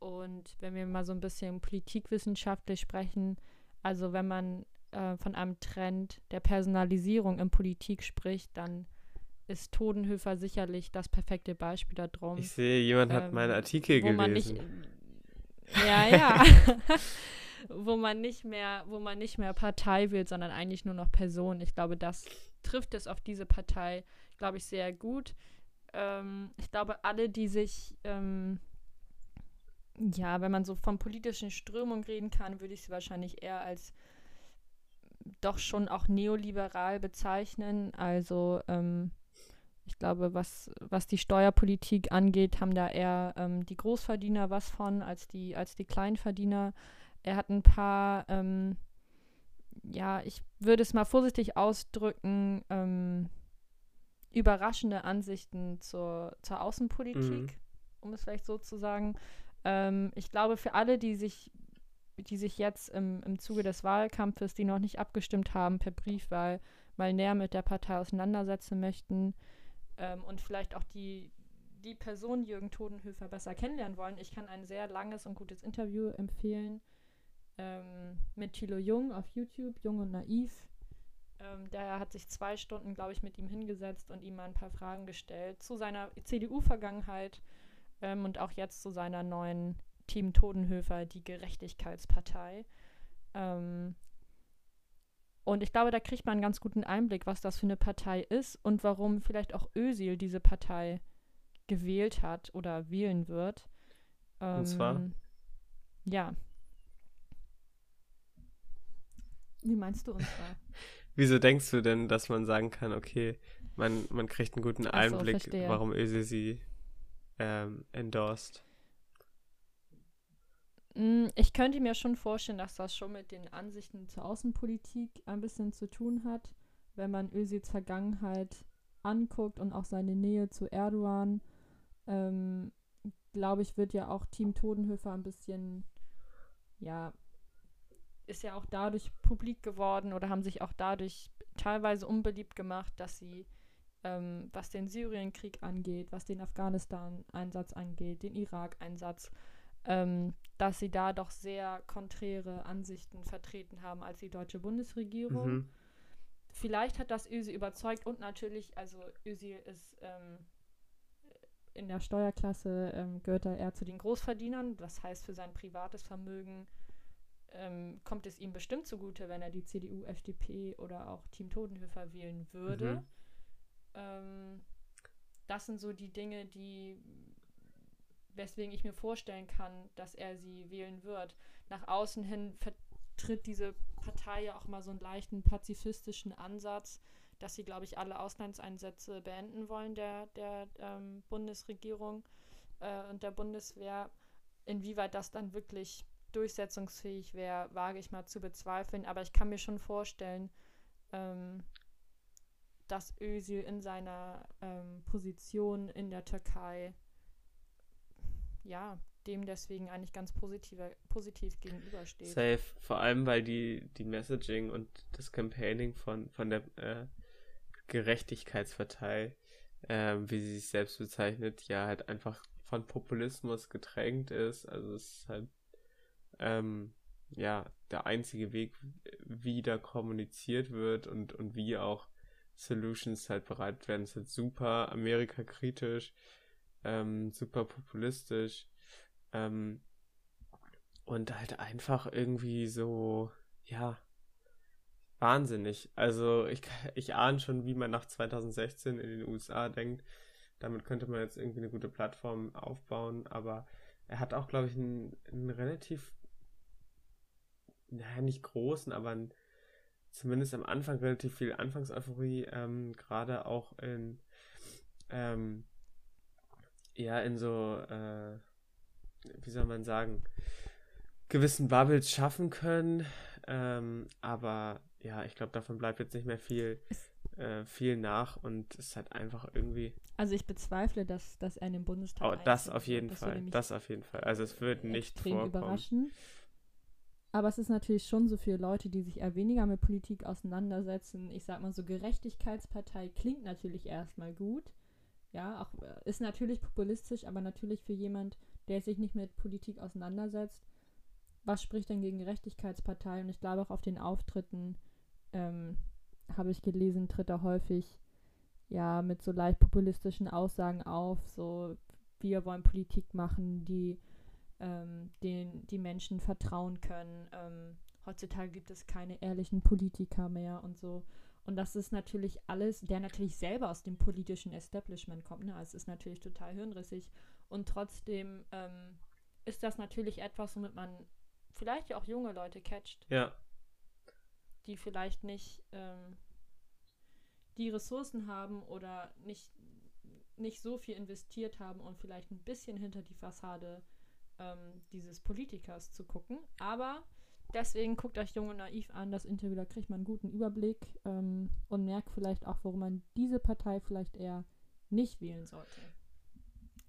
Und wenn wir mal so ein bisschen politikwissenschaftlich sprechen, also wenn man äh, von einem Trend der Personalisierung in Politik spricht, dann ist Todenhöfer sicherlich das perfekte Beispiel darum. Ich sehe, jemand ähm, hat meinen Artikel wo gelesen. Nicht, ja, ja. *laughs* wo man nicht mehr, wo man nicht mehr Partei will, sondern eigentlich nur noch Person. Ich glaube, das trifft es auf diese Partei, glaube ich, sehr gut. Ähm, ich glaube, alle, die sich, ähm, ja, wenn man so von politischen Strömungen reden kann, würde ich sie wahrscheinlich eher als doch schon auch neoliberal bezeichnen. Also ähm, ich glaube, was, was die Steuerpolitik angeht, haben da eher ähm, die Großverdiener was von als die, als die Kleinverdiener. Er hat ein paar, ähm, ja, ich würde es mal vorsichtig ausdrücken, ähm, überraschende Ansichten zur, zur Außenpolitik, mhm. um es vielleicht so zu sagen. Ähm, ich glaube, für alle, die sich, die sich jetzt im, im Zuge des Wahlkampfes, die noch nicht abgestimmt haben, per Briefwahl mal näher mit der Partei auseinandersetzen möchten ähm, und vielleicht auch die, die Person Jürgen Todenhöfer besser kennenlernen wollen, ich kann ein sehr langes und gutes Interview empfehlen ähm, mit Thilo Jung auf YouTube, Jung und Naiv. Ähm, der hat sich zwei Stunden, glaube ich, mit ihm hingesetzt und ihm mal ein paar Fragen gestellt zu seiner CDU-Vergangenheit ähm, und auch jetzt zu seiner neuen Team Todenhöfer, die Gerechtigkeitspartei. Ähm, und ich glaube, da kriegt man einen ganz guten Einblick, was das für eine Partei ist und warum vielleicht auch Ösil diese Partei gewählt hat oder wählen wird. und zwar? Ähm, ja. Wie meinst du und zwar? *laughs* Wieso denkst du denn, dass man sagen kann, okay, man, man kriegt einen guten Einblick, so, warum Öse sie ähm, endorsed? Mm, ich könnte mir schon vorstellen, dass das schon mit den Ansichten zur Außenpolitik ein bisschen zu tun hat, wenn man Özils Vergangenheit anguckt und auch seine Nähe zu Erdogan. Ähm, glaube ich, wird ja auch Team Todenhöfer ein bisschen, ja, ist ja auch dadurch publik geworden oder haben sich auch dadurch teilweise unbeliebt gemacht, dass sie, ähm, was den Syrienkrieg angeht, was den Afghanistan-Einsatz angeht, den Irak-Einsatz, ähm, dass sie da doch sehr konträre Ansichten vertreten haben als die deutsche Bundesregierung. Mhm. Vielleicht hat das Özil überzeugt und natürlich, also Özil ist ähm, in der Steuerklasse, ähm, gehört er eher zu den Großverdienern. Das heißt, für sein privates Vermögen ähm, kommt es ihm bestimmt zugute, wenn er die CDU, FDP oder auch Team Totenhöfer wählen würde. Mhm. Ähm, das sind so die Dinge, die weswegen ich mir vorstellen kann, dass er sie wählen wird. Nach außen hin vertritt diese Partei ja auch mal so einen leichten pazifistischen Ansatz, dass sie, glaube ich, alle Auslandseinsätze beenden wollen der, der ähm, Bundesregierung äh, und der Bundeswehr. Inwieweit das dann wirklich durchsetzungsfähig wäre, wage ich mal zu bezweifeln. Aber ich kann mir schon vorstellen, ähm, dass Özil in seiner ähm, Position in der Türkei ja dem deswegen eigentlich ganz positive, positiv gegenübersteht. Safe, vor allem weil die, die Messaging und das Campaigning von, von der äh, Gerechtigkeitspartei, äh, wie sie sich selbst bezeichnet, ja halt einfach von Populismus getränkt ist. Also es ist halt ähm, ja, der einzige Weg, wie da kommuniziert wird und, und wie auch Solutions halt bereit werden, ist halt super Amerika-kritisch, ähm, super populistisch ähm, und halt einfach irgendwie so, ja, wahnsinnig. Also ich, ich ahne schon, wie man nach 2016 in den USA denkt. Damit könnte man jetzt irgendwie eine gute Plattform aufbauen, aber er hat auch, glaube ich, einen, einen relativ naja, nicht großen, aber ein, zumindest am Anfang relativ viel Anfangseuphorie, ähm, gerade auch in, ähm, ja, in so, äh, wie soll man sagen, gewissen Bubbles schaffen können. Ähm, aber ja, ich glaube, davon bleibt jetzt nicht mehr viel, äh, viel nach und es hat einfach irgendwie. Also ich bezweifle, dass, dass er in den Bundestag. Oh, das auf jeden das Fall. Das auf jeden Fall. Also es wird nicht vorkommen. Überraschen. Aber es ist natürlich schon so für Leute, die sich eher weniger mit Politik auseinandersetzen. Ich sag mal so, Gerechtigkeitspartei klingt natürlich erstmal gut. Ja, auch äh, ist natürlich populistisch, aber natürlich für jemand, der sich nicht mit Politik auseinandersetzt, was spricht denn gegen Gerechtigkeitspartei? Und ich glaube auch auf den Auftritten ähm, habe ich gelesen, tritt er häufig ja mit so leicht populistischen Aussagen auf, so wir wollen Politik machen, die ähm, den die Menschen vertrauen können. Ähm, heutzutage gibt es keine ehrlichen Politiker mehr und so. Und das ist natürlich alles, der natürlich selber aus dem politischen Establishment kommt. Ne? Also es ist natürlich total hirnrissig. Und trotzdem ähm, ist das natürlich etwas, womit man vielleicht auch junge Leute catcht. Ja. die vielleicht nicht ähm, die Ressourcen haben oder nicht, nicht so viel investiert haben und vielleicht ein bisschen hinter die Fassade ähm, dieses Politikers zu gucken. Aber deswegen guckt euch Junge Naiv an, das Interview, da kriegt man einen guten Überblick ähm, und merkt vielleicht auch, warum man diese Partei vielleicht eher nicht wählen sollte.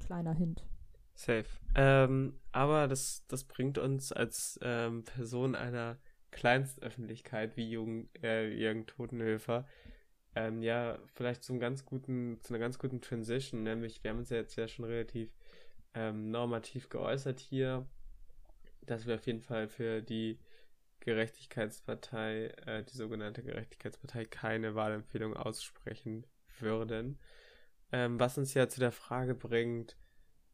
Kleiner Hint. Safe. Ähm, aber das, das bringt uns als ähm, Person einer Kleinstöffentlichkeit wie Jürgen, äh, Jürgen Totenhöfer ähm, ja vielleicht zum ganz guten, zu einer ganz guten Transition, nämlich wir haben uns ja jetzt ja schon relativ ähm, normativ geäußert hier, dass wir auf jeden Fall für die Gerechtigkeitspartei, äh, die sogenannte Gerechtigkeitspartei, keine Wahlempfehlung aussprechen würden. Ähm, was uns ja zu der Frage bringt,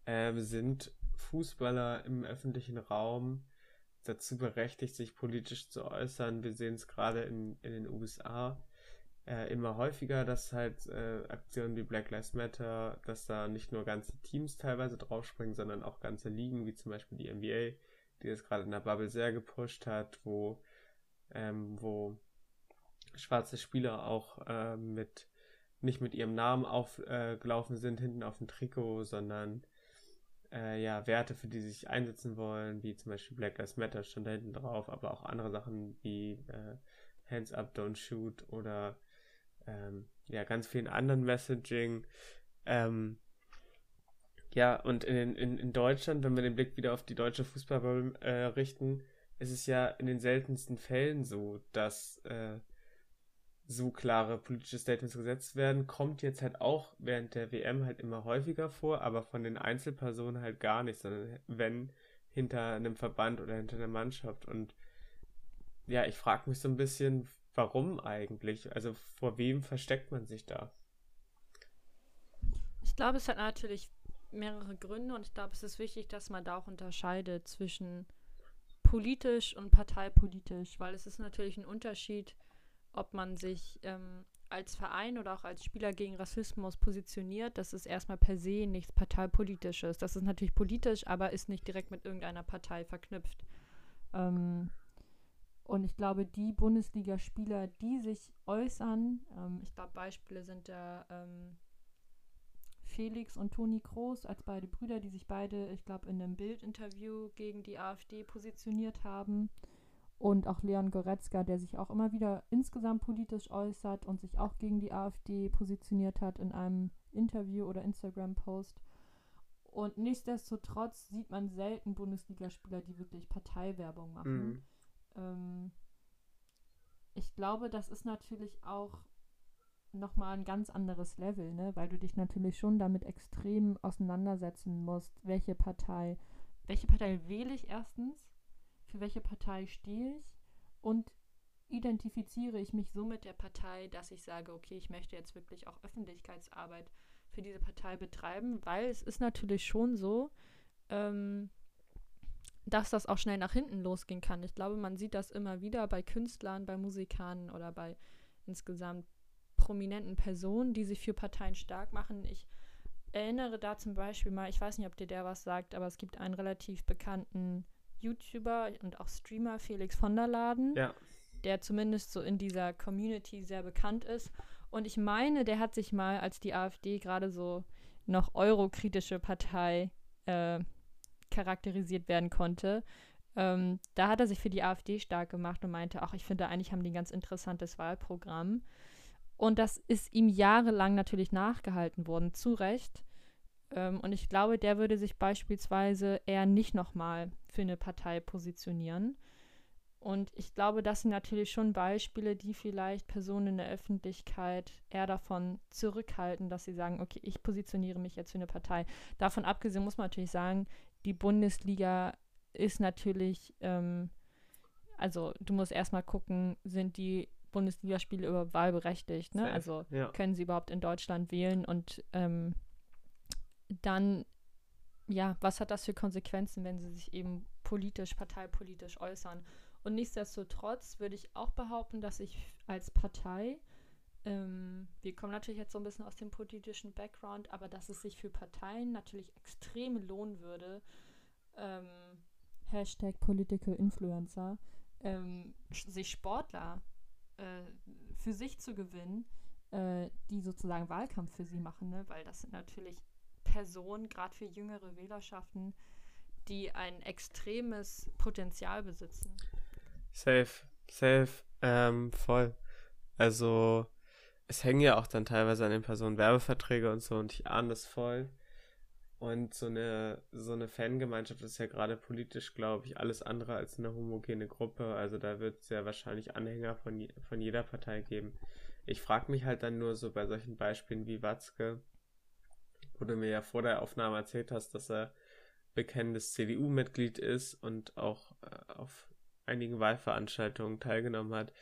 äh, sind Fußballer im öffentlichen Raum dazu berechtigt, sich politisch zu äußern? Wir sehen es gerade in, in den USA äh, immer häufiger, dass halt äh, Aktionen wie Black Lives Matter, dass da nicht nur ganze Teams teilweise draufspringen, sondern auch ganze Ligen, wie zum Beispiel die NBA, die das gerade in der Bubble sehr gepusht hat, wo, ähm, wo schwarze Spieler auch äh, mit nicht mit ihrem Namen aufgelaufen äh, sind hinten auf dem Trikot, sondern äh, ja, Werte, für die sie sich einsetzen wollen, wie zum Beispiel Black Lives Matter stand da hinten drauf, aber auch andere Sachen wie äh, Hands Up, Don't Shoot oder ähm, ja, ganz vielen anderen Messaging. Ähm, ja, und in, in, in Deutschland, wenn wir den Blick wieder auf die deutsche Fußball äh, richten, ist es ja in den seltensten Fällen so, dass äh, so klare politische Statements gesetzt werden, kommt jetzt halt auch während der WM halt immer häufiger vor, aber von den Einzelpersonen halt gar nicht, sondern wenn hinter einem Verband oder hinter einer Mannschaft. Und ja, ich frage mich so ein bisschen, warum eigentlich? Also vor wem versteckt man sich da? Ich glaube, es hat natürlich mehrere Gründe und ich glaube, es ist wichtig, dass man da auch unterscheidet zwischen politisch und parteipolitisch, weil es ist natürlich ein Unterschied, ob man sich ähm, als Verein oder auch als Spieler gegen Rassismus positioniert. Das ist erstmal per se nichts parteipolitisches. Das ist natürlich politisch, aber ist nicht direkt mit irgendeiner Partei verknüpft. Ähm, und ich glaube, die Bundesligaspieler, die sich äußern, ähm, ich glaube, Beispiele sind da ähm, Felix und Toni Kroos als beide Brüder, die sich beide, ich glaube, in einem Bildinterview gegen die AfD positioniert haben. Und auch Leon Goretzka, der sich auch immer wieder insgesamt politisch äußert und sich auch gegen die AfD positioniert hat in einem Interview oder Instagram-Post. Und nichtsdestotrotz sieht man selten Bundesligaspieler, die wirklich Parteiwerbung machen. Mhm. Ähm, ich glaube, das ist natürlich auch nochmal ein ganz anderes Level, ne? weil du dich natürlich schon damit extrem auseinandersetzen musst, welche Partei, welche Partei wähle ich erstens, für welche Partei stehe ich und identifiziere ich mich so mit der Partei, dass ich sage, okay, ich möchte jetzt wirklich auch Öffentlichkeitsarbeit für diese Partei betreiben, weil es ist natürlich schon so, ähm, dass das auch schnell nach hinten losgehen kann. Ich glaube, man sieht das immer wieder bei Künstlern, bei Musikern oder bei insgesamt prominenten Personen, die sich für Parteien stark machen. Ich erinnere da zum Beispiel mal, ich weiß nicht, ob dir der was sagt, aber es gibt einen relativ bekannten YouTuber und auch Streamer, Felix von der Laden, ja. der zumindest so in dieser Community sehr bekannt ist. Und ich meine, der hat sich mal, als die AfD gerade so noch eurokritische Partei äh, charakterisiert werden konnte. Ähm, da hat er sich für die AfD stark gemacht und meinte, ach, ich finde, eigentlich haben die ein ganz interessantes Wahlprogramm. Und das ist ihm jahrelang natürlich nachgehalten worden, zu Recht. Ähm, und ich glaube, der würde sich beispielsweise eher nicht nochmal für eine Partei positionieren. Und ich glaube, das sind natürlich schon Beispiele, die vielleicht Personen in der Öffentlichkeit eher davon zurückhalten, dass sie sagen, okay, ich positioniere mich jetzt für eine Partei. Davon abgesehen muss man natürlich sagen, die Bundesliga ist natürlich, ähm, also du musst erstmal gucken, sind die Bundesligaspiele über wahlberechtigt, ne? Also ja. können sie überhaupt in Deutschland wählen und ähm, dann, ja, was hat das für Konsequenzen, wenn sie sich eben politisch, parteipolitisch äußern? Und nichtsdestotrotz würde ich auch behaupten, dass ich als Partei, ähm, wir kommen natürlich jetzt so ein bisschen aus dem politischen Background, aber dass es sich für Parteien natürlich extrem lohnen würde, ähm, Hashtag Political Influencer, ähm, sich Sportler äh, für sich zu gewinnen, äh, die sozusagen Wahlkampf für sie machen, ne? weil das sind natürlich Personen, gerade für jüngere Wählerschaften, die ein extremes Potenzial besitzen. Safe, safe, ähm, voll. Also es hängen ja auch dann teilweise an den Personen Werbeverträge und so und ich ahne das voll. Und so eine, so eine Fangemeinschaft ist ja gerade politisch, glaube ich, alles andere als eine homogene Gruppe. Also da wird es ja wahrscheinlich Anhänger von, von jeder Partei geben. Ich frage mich halt dann nur so bei solchen Beispielen wie Watzke, wo du mir ja vor der Aufnahme erzählt hast, dass er bekennendes CDU-Mitglied ist und auch äh, auf einigen Wahlveranstaltungen teilgenommen hat.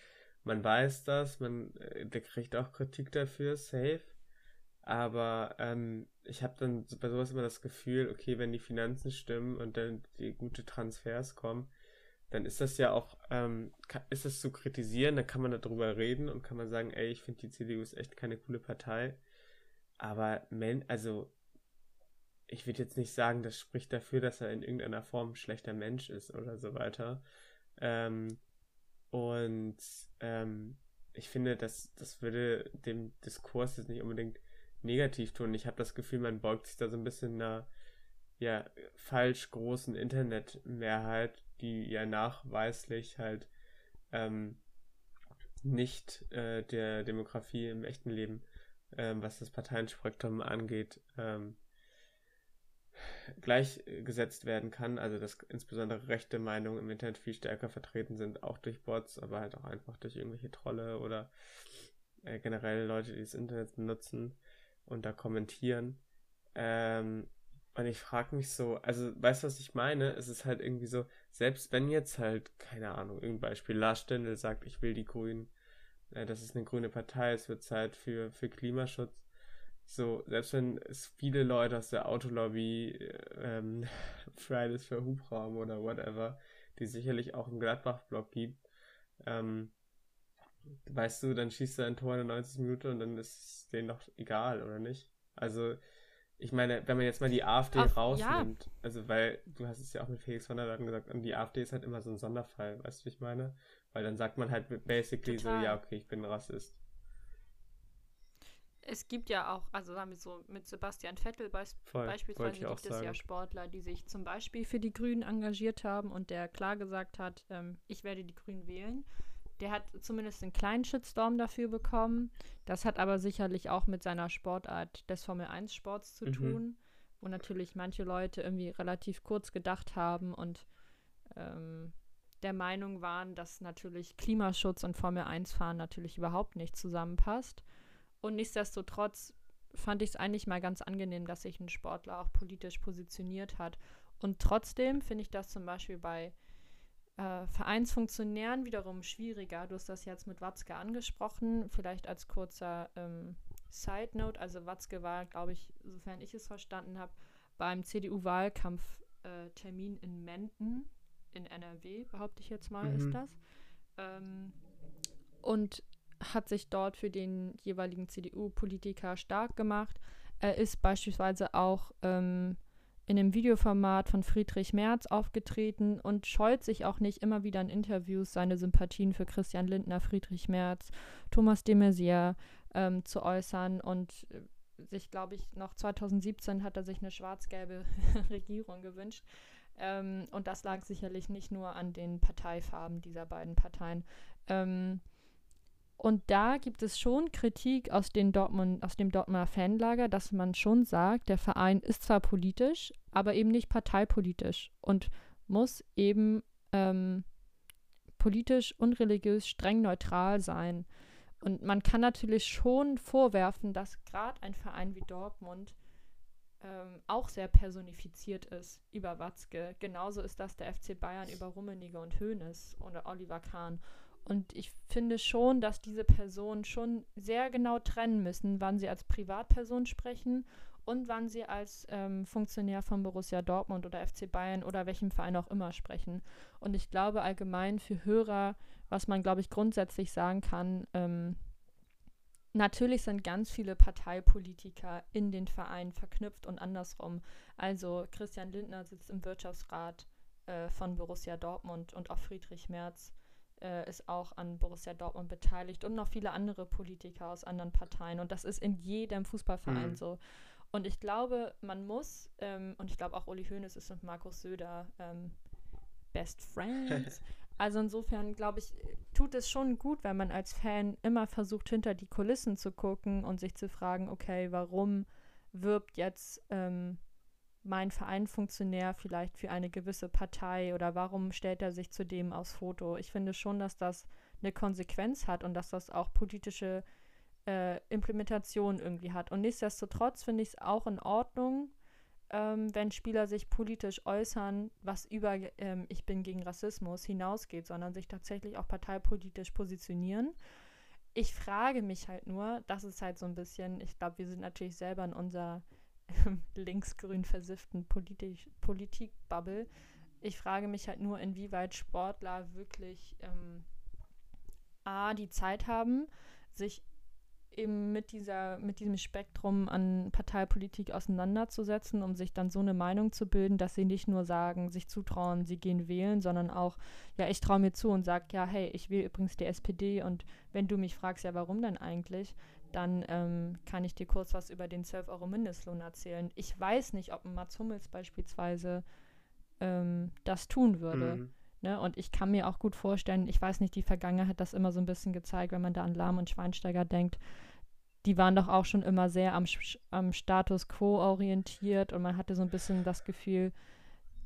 Man weiß das, man, äh, der kriegt auch Kritik dafür, safe. Aber ähm, ich habe dann bei sowas immer das Gefühl, okay, wenn die Finanzen stimmen und dann die gute Transfers kommen, dann ist das ja auch, ähm, ist das zu kritisieren, dann kann man darüber reden und kann man sagen, ey, ich finde die CDU ist echt keine coole Partei. Aber, also, ich würde jetzt nicht sagen, das spricht dafür, dass er in irgendeiner Form ein schlechter Mensch ist oder so weiter. Ähm, und ähm, ich finde, das, das würde dem Diskurs jetzt nicht unbedingt negativ tun. Ich habe das Gefühl, man beugt sich da so ein bisschen einer ja, falsch großen Internetmehrheit, die ja nachweislich halt ähm, nicht äh, der Demografie im echten Leben, ähm, was das Parteienspektrum angeht, ähm, gleichgesetzt werden kann. Also dass insbesondere rechte Meinungen im Internet viel stärker vertreten sind, auch durch Bots, aber halt auch einfach durch irgendwelche Trolle oder äh, generell Leute, die das Internet benutzen und da kommentieren. Ähm, und ich frage mich so, also weißt du, was ich meine? Es ist halt irgendwie so, selbst wenn jetzt halt, keine Ahnung, irgendein Beispiel, Lars Stendel sagt, ich will die Grünen, äh, das ist eine grüne Partei, es wird Zeit für, für Klimaschutz. So, selbst wenn es viele Leute aus der Autolobby, ähm, *laughs* Fridays für Hubraum oder whatever, die sicherlich auch im Gladbach-Blog gibt, ähm, weißt du, dann schießt er ein Tor in der 90 Minuten und dann ist es denen doch egal, oder nicht? Also, ich meine, wenn man jetzt mal die AfD Ach, rausnimmt, ja. also weil du hast es ja auch mit Felix von der Leyen gesagt, und die AfD ist halt immer so ein Sonderfall, weißt du, wie ich meine? Weil dann sagt man halt basically Total. so, ja, okay, ich bin Rassist. Es gibt ja auch, also sagen wir so, mit Sebastian Vettel beis Voll, beispielsweise gibt es ja Sportler, die sich zum Beispiel für die Grünen engagiert haben und der klar gesagt hat, ähm, ich werde die Grünen wählen. Der hat zumindest einen kleinen Shitstorm dafür bekommen. Das hat aber sicherlich auch mit seiner Sportart des Formel-1-Sports zu mhm. tun, wo natürlich manche Leute irgendwie relativ kurz gedacht haben und ähm, der Meinung waren, dass natürlich Klimaschutz und Formel-1-Fahren natürlich überhaupt nicht zusammenpasst. Und nichtsdestotrotz fand ich es eigentlich mal ganz angenehm, dass sich ein Sportler auch politisch positioniert hat. Und trotzdem finde ich das zum Beispiel bei äh, Vereinsfunktionären wiederum schwieriger. Du hast das jetzt mit Watzke angesprochen, vielleicht als kurzer ähm, Side Note. Also Watzke war, glaube ich, sofern ich es verstanden habe, beim CDU-Wahlkampftermin äh, in Menden in NRW, behaupte ich jetzt mal, mhm. ist das. Ähm, und hat sich dort für den jeweiligen CDU-Politiker stark gemacht. Er ist beispielsweise auch ähm, in dem Videoformat von Friedrich Merz aufgetreten und scheut sich auch nicht immer wieder in Interviews seine Sympathien für Christian Lindner, Friedrich Merz, Thomas de Maizière ähm, zu äußern und äh, sich, glaube ich, noch 2017 hat er sich eine schwarz-gelbe *laughs* Regierung gewünscht. Ähm, und das lag sicherlich nicht nur an den Parteifarben dieser beiden Parteien. Ähm, und da gibt es schon Kritik aus, Dortmund, aus dem Dortmunder Fanlager, dass man schon sagt, der Verein ist zwar politisch, aber eben nicht parteipolitisch und muss eben ähm, politisch und religiös streng neutral sein. Und man kann natürlich schon vorwerfen, dass gerade ein Verein wie Dortmund ähm, auch sehr personifiziert ist über Watzke. Genauso ist das der FC Bayern über Rummenigge und Hoeneß oder Oliver Kahn. Und ich finde schon, dass diese Personen schon sehr genau trennen müssen, wann sie als Privatperson sprechen und wann sie als ähm, Funktionär von Borussia Dortmund oder FC Bayern oder welchem Verein auch immer sprechen. Und ich glaube allgemein für Hörer, was man, glaube ich, grundsätzlich sagen kann, ähm, natürlich sind ganz viele Parteipolitiker in den Vereinen verknüpft und andersrum. Also Christian Lindner sitzt im Wirtschaftsrat äh, von Borussia Dortmund und auch Friedrich Merz äh, ist auch an Borussia Dortmund beteiligt und noch viele andere Politiker aus anderen Parteien. Und das ist in jedem Fußballverein mhm. so. Und ich glaube, man muss, ähm, und ich glaube auch Uli Hoeneß ist mit Markus Söder ähm, Best Friends. *laughs* Also insofern glaube ich, tut es schon gut, wenn man als Fan immer versucht, hinter die Kulissen zu gucken und sich zu fragen, okay, warum wirbt jetzt ähm, mein Vereinfunktionär vielleicht für eine gewisse Partei oder warum stellt er sich zu dem aufs Foto? Ich finde schon, dass das eine Konsequenz hat und dass das auch politische äh, Implementation irgendwie hat. Und nichtsdestotrotz finde ich es auch in Ordnung, ähm, wenn Spieler sich politisch äußern, was über ähm, ich bin gegen Rassismus hinausgeht, sondern sich tatsächlich auch parteipolitisch positionieren. Ich frage mich halt nur, das ist halt so ein bisschen, ich glaube, wir sind natürlich selber in unserer *laughs* linksgrün versifften Politik, Politikbubble. Ich frage mich halt nur, inwieweit Sportler wirklich ähm, A, die Zeit haben, sich eben mit dieser, mit diesem Spektrum an Parteipolitik auseinanderzusetzen, um sich dann so eine Meinung zu bilden, dass sie nicht nur sagen, sich zutrauen, sie gehen wählen, sondern auch, ja, ich traue mir zu und sage, ja, hey, ich wähle übrigens die SPD und wenn du mich fragst, ja, warum denn eigentlich, dann ähm, kann ich dir kurz was über den 12 Euro Mindestlohn erzählen. Ich weiß nicht, ob Mats Hummels beispielsweise ähm, das tun würde. Mhm. Ne? Und ich kann mir auch gut vorstellen, ich weiß nicht, die Vergangenheit hat das immer so ein bisschen gezeigt, wenn man da an Lahm und Schweinsteiger denkt, die waren doch auch schon immer sehr am, am Status quo orientiert und man hatte so ein bisschen das Gefühl,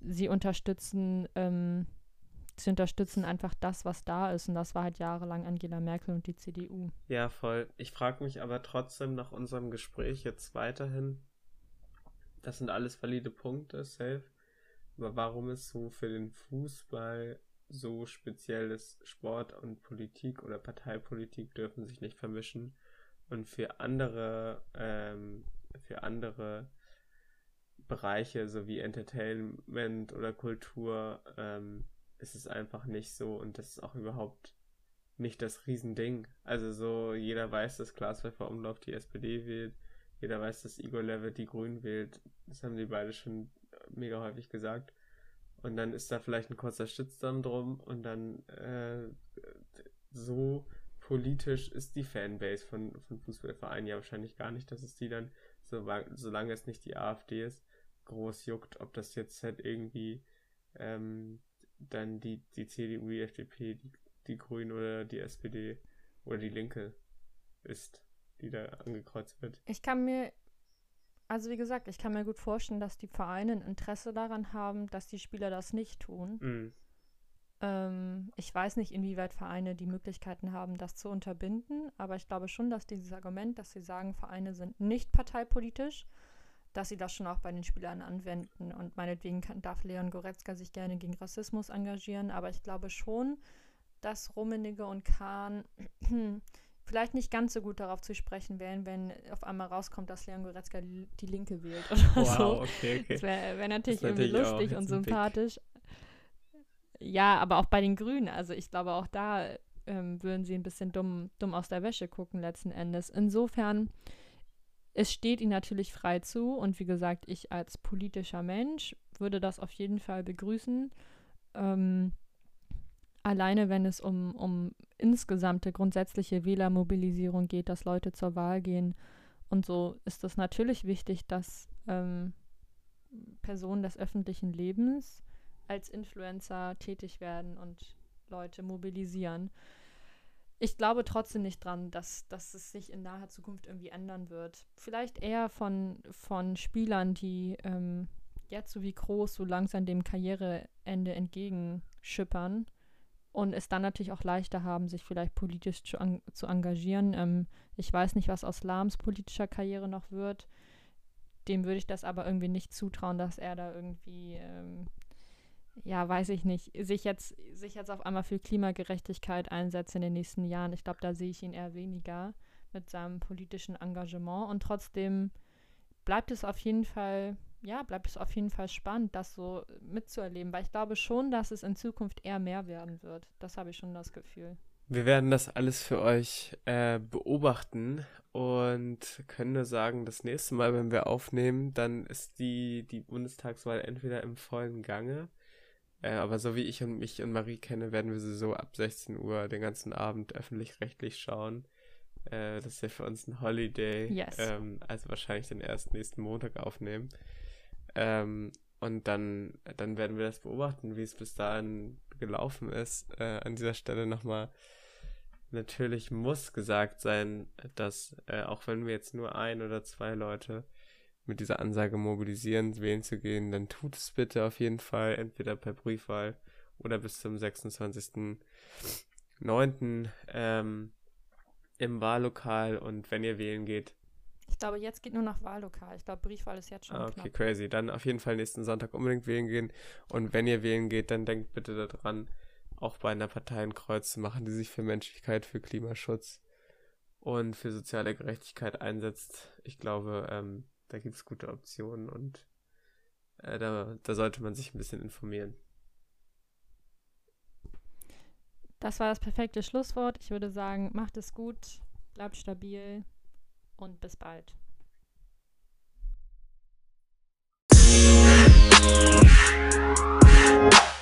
sie unterstützen, ähm, sie unterstützen einfach das, was da ist. Und das war halt jahrelang Angela Merkel und die CDU. Ja, voll. Ich frage mich aber trotzdem nach unserem Gespräch jetzt weiterhin. Das sind alles valide Punkte, safe. Aber warum ist so für den Fußball so speziell ist, Sport und Politik oder Parteipolitik dürfen sich nicht vermischen? Und für andere, ähm, für andere Bereiche, so wie Entertainment oder Kultur, ähm, ist es einfach nicht so und das ist auch überhaupt nicht das Riesending. Also so, jeder weiß, dass Klaas Umlauf die SPD wählt, jeder weiß, dass Igor Levitt die Grünen wählt. Das haben die beide schon mega häufig gesagt. Und dann ist da vielleicht ein kurzer Shitstorm drum und dann äh, so politisch ist die Fanbase von, von Fußballvereinen ja wahrscheinlich gar nicht, dass es die dann, so, solange es nicht die AfD ist, groß juckt, ob das jetzt halt irgendwie ähm, dann die, die CDU, die FDP, die, die Grünen oder die SPD oder die Linke ist, die da angekreuzt wird. Ich kann mir, also wie gesagt, ich kann mir gut vorstellen, dass die Vereine ein Interesse daran haben, dass die Spieler das nicht tun. Mhm. Ähm, ich weiß nicht, inwieweit Vereine die Möglichkeiten haben, das zu unterbinden, aber ich glaube schon, dass dieses Argument, dass sie sagen, Vereine sind nicht parteipolitisch, dass sie das schon auch bei den Spielern anwenden. Und meinetwegen kann, darf Leon Goretzka sich gerne gegen Rassismus engagieren, aber ich glaube schon, dass Rummenigge und Kahn *clears throat* vielleicht nicht ganz so gut darauf zu sprechen wären, wenn auf einmal rauskommt, dass Leon Goretzka die Linke wählt oder wow, so. Okay, okay. Das wäre wär natürlich, natürlich irgendwie lustig und sympathisch ja, aber auch bei den Grünen. Also ich glaube, auch da ähm, würden sie ein bisschen dumm, dumm aus der Wäsche gucken letzten Endes. Insofern, es steht ihnen natürlich frei zu. Und wie gesagt, ich als politischer Mensch würde das auf jeden Fall begrüßen. Ähm, alleine wenn es um, um insgesamte grundsätzliche Wählermobilisierung geht, dass Leute zur Wahl gehen. Und so ist es natürlich wichtig, dass ähm, Personen des öffentlichen Lebens als Influencer tätig werden und Leute mobilisieren. Ich glaube trotzdem nicht dran, dass, dass es sich in naher Zukunft irgendwie ändern wird. Vielleicht eher von, von Spielern, die ähm, jetzt so wie Groß so langsam dem Karriereende entgegenschippern und es dann natürlich auch leichter haben, sich vielleicht politisch zu, an, zu engagieren. Ähm, ich weiß nicht, was aus Lahms politischer Karriere noch wird. Dem würde ich das aber irgendwie nicht zutrauen, dass er da irgendwie ähm, ja, weiß ich nicht, sich jetzt, sich jetzt auf einmal für Klimagerechtigkeit einsetzt in den nächsten Jahren. Ich glaube, da sehe ich ihn eher weniger mit seinem politischen Engagement. Und trotzdem bleibt es auf jeden Fall, ja, bleibt es auf jeden Fall spannend, das so mitzuerleben, weil ich glaube schon, dass es in Zukunft eher mehr werden wird. Das habe ich schon das Gefühl. Wir werden das alles für euch äh, beobachten und können nur sagen, das nächste Mal, wenn wir aufnehmen, dann ist die, die Bundestagswahl entweder im vollen Gange Äh, aber so wie ich und mich und Marie kenne, werden wir sie so ab 16 Uhr den ganzen Abend öffentlich-rechtlich schauen. Äh, das ist ja für uns ein Holiday. Yes. Ähm, also wahrscheinlich den ersten nächsten Montag aufnehmen. Ähm, und dann, dann werden wir das beobachten, wie es bis dahin gelaufen ist. Äh, an dieser Stelle nochmal natürlich muss gesagt sein, dass äh, auch wenn wir jetzt nur ein oder zwei Leute mit dieser Ansage mobilisieren, wählen zu gehen, dann tut es bitte auf jeden Fall, entweder per Briefwahl oder bis zum 26.09. Ähm, im Wahllokal und wenn ihr wählen geht. Ich glaube, jetzt geht nur noch Wahllokal. Ich glaube, Briefwahl ist jetzt schon. Ah, okay, knapp. crazy. Dann auf jeden Fall nächsten Sonntag unbedingt wählen gehen. Und wenn ihr wählen geht, dann denkt bitte daran, auch bei einer Partei ein Kreuz zu machen, die sich für Menschlichkeit, für Klimaschutz und für soziale Gerechtigkeit einsetzt. Ich glaube, ähm, da gibt es gute Optionen und äh, da, da sollte man sich ein bisschen informieren. Das war das perfekte Schlusswort. Ich würde sagen, macht es gut, bleibt stabil und bis bald. Thank.